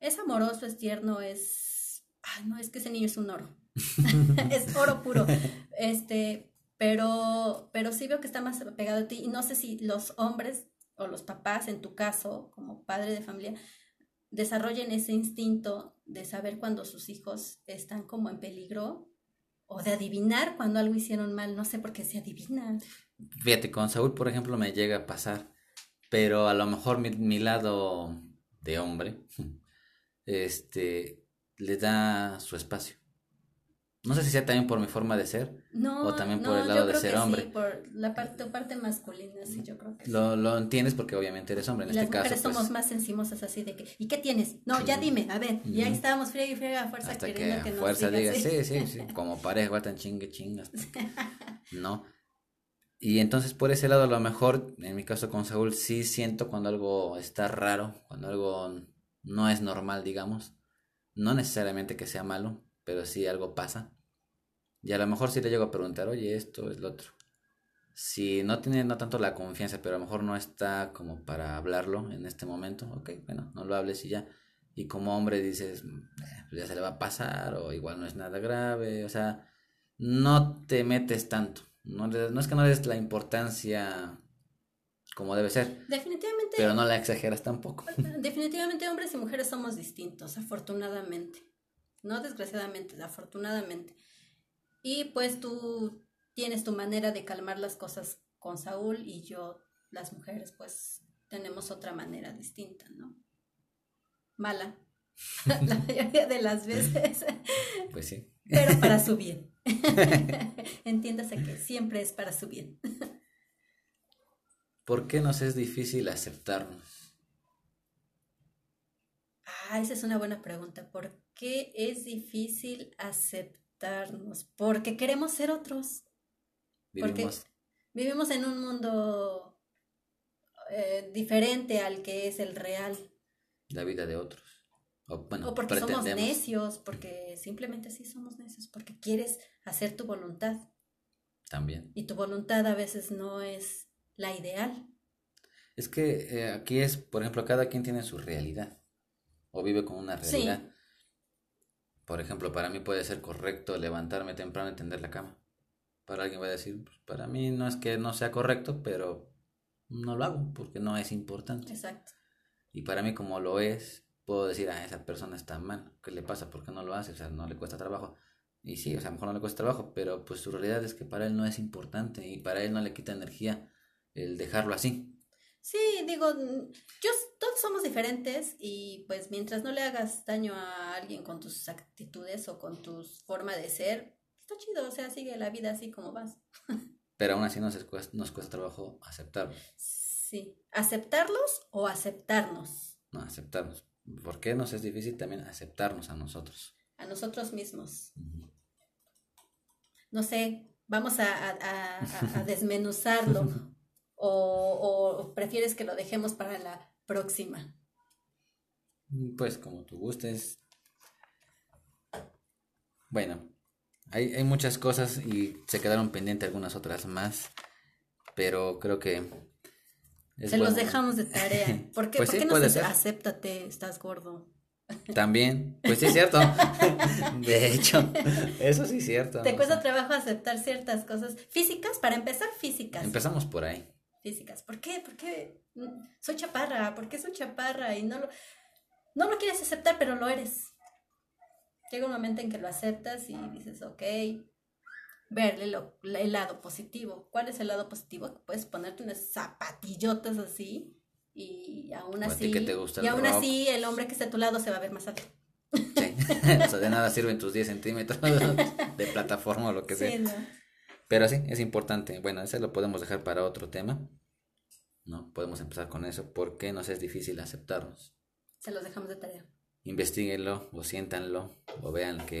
Es amoroso, es tierno, es... Ay, no, es que ese niño es un oro. <laughs> es oro puro. Este, pero, pero sí veo que está más pegado a ti. Y no sé si los hombres o los papás, en tu caso, como padre de familia, desarrollen ese instinto de saber cuando sus hijos están como en peligro o de adivinar cuando algo hicieron mal. No sé por qué se adivinan. Fíjate, con Saúl, por ejemplo, me llega a pasar, pero a lo mejor mi, mi lado de hombre, <laughs> este, le da su espacio. No sé si sea también por mi forma de ser no, o también no, por el lado de ser que hombre. Sí, por la parte, parte masculina, sí, yo creo que Lo, sí. lo entiendes porque obviamente eres hombre. En este las mujeres caso, pues, somos más encimosas así de que, ¿y qué tienes? No, ya dime, a ver. Y ahí Ujú. estábamos friega y friega a fuerza hasta que queriendo a que, nos fuerza diga, digas, sí, sí, sí, <laughs> como pareja, igual tan chingue chingas. <laughs> No. Y entonces por ese lado a lo mejor, en mi caso con Saúl, sí siento cuando algo está raro, cuando algo no es normal, digamos. No necesariamente que sea malo, pero sí algo pasa. Y a lo mejor sí le llego a preguntar, oye, esto es lo otro. Si no tiene no tanto la confianza, pero a lo mejor no está como para hablarlo en este momento, ok, bueno, no lo hables y ya. Y como hombre dices, "Eh, pues ya se le va a pasar, o igual no es nada grave, o sea, no te metes tanto. No, le- no es que no le des la importancia como debe ser, Definitivamente, pero no la exageras tampoco. <laughs> definitivamente hombres y mujeres somos distintos, afortunadamente. No desgraciadamente, afortunadamente. Y pues tú tienes tu manera de calmar las cosas con Saúl y yo, las mujeres, pues tenemos otra manera distinta, ¿no? Mala. <laughs> La mayoría de las veces, Pues sí. pero para su bien. <laughs> Entiéndase que siempre es para su bien. ¿Por qué nos es difícil aceptarnos? Ah, esa es una buena pregunta. ¿Por qué es difícil aceptarnos? Porque queremos ser otros. Porque Vivimos, vivimos en un mundo eh, diferente al que es el real. la vida de otros. O, bueno, O porque somos necios, porque simplemente sí somos necios, porque quieres hacer tu voluntad. También. Y tu voluntad a veces no es la ideal. Es que eh, aquí es, por ejemplo, cada quien tiene su realidad o vive con una Sí. realidad. Por ejemplo, para mí puede ser correcto levantarme temprano y tender la cama. Para alguien va a decir, pues, para mí no es que no sea correcto, pero no lo hago porque no es importante. Exacto. Y para mí como lo es, puedo decir, ah, esa persona está mal, ¿qué le pasa? ¿Por qué no lo hace? O sea, no le cuesta trabajo. Y sí, o sea, a lo mejor no le cuesta trabajo, pero pues su realidad es que para él no es importante y para él no le quita energía el dejarlo así. Sí, digo, yo, todos somos diferentes y pues mientras no le hagas daño a alguien con tus actitudes o con tu forma de ser, está chido, o sea, sigue la vida así como vas. <laughs> Pero aún así nos cuesta, nos cuesta trabajo aceptarlo. Sí, aceptarlos o aceptarnos No, aceptarnos. ¿Por qué nos es difícil también aceptarnos a nosotros? a nosotros mismos. No sé, vamos a, a- a- a- a <laughs> desmenuzarlo o, o prefieres que lo dejemos para la próxima. Pues como tú gustes. Bueno, hay, hay muchas cosas y se quedaron pendientes algunas otras más, pero creo que es Se los dejamos de tarea. <laughs> ¿Por qué, Pues ¿por sí, qué no se acéptate, estás gordo? También, pues sí es cierto. <laughs> De hecho, eso sí es cierto. ¿Te cuesta trabajo aceptar ciertas cosas físicas? Para empezar, físicas. Empezamos por ahí. Físicas. ¿Por qué? ¿Por qué soy chaparra? ¿Por qué soy chaparra? Y no lo, no lo quieres aceptar, pero lo eres. Llega un momento en que lo aceptas y dices, ok, verle lo, el lado positivo. ¿Cuál es el lado positivo? Puedes ponerte unas zapatillotas así y aún así, y aún así el hombre que está a tu lado se va a ver más alto. Sí, <laughs> o sea, de nada sirven tus 10 centímetros <laughs> de plataforma o lo que sea. Pero sí, es importante. Bueno, ese lo podemos dejar para otro tema. ¿No? Podemos empezar con eso porque nos es difícil aceptarnos. Se los dejamos de tarea. Investíguenlo o siéntanlo o vean que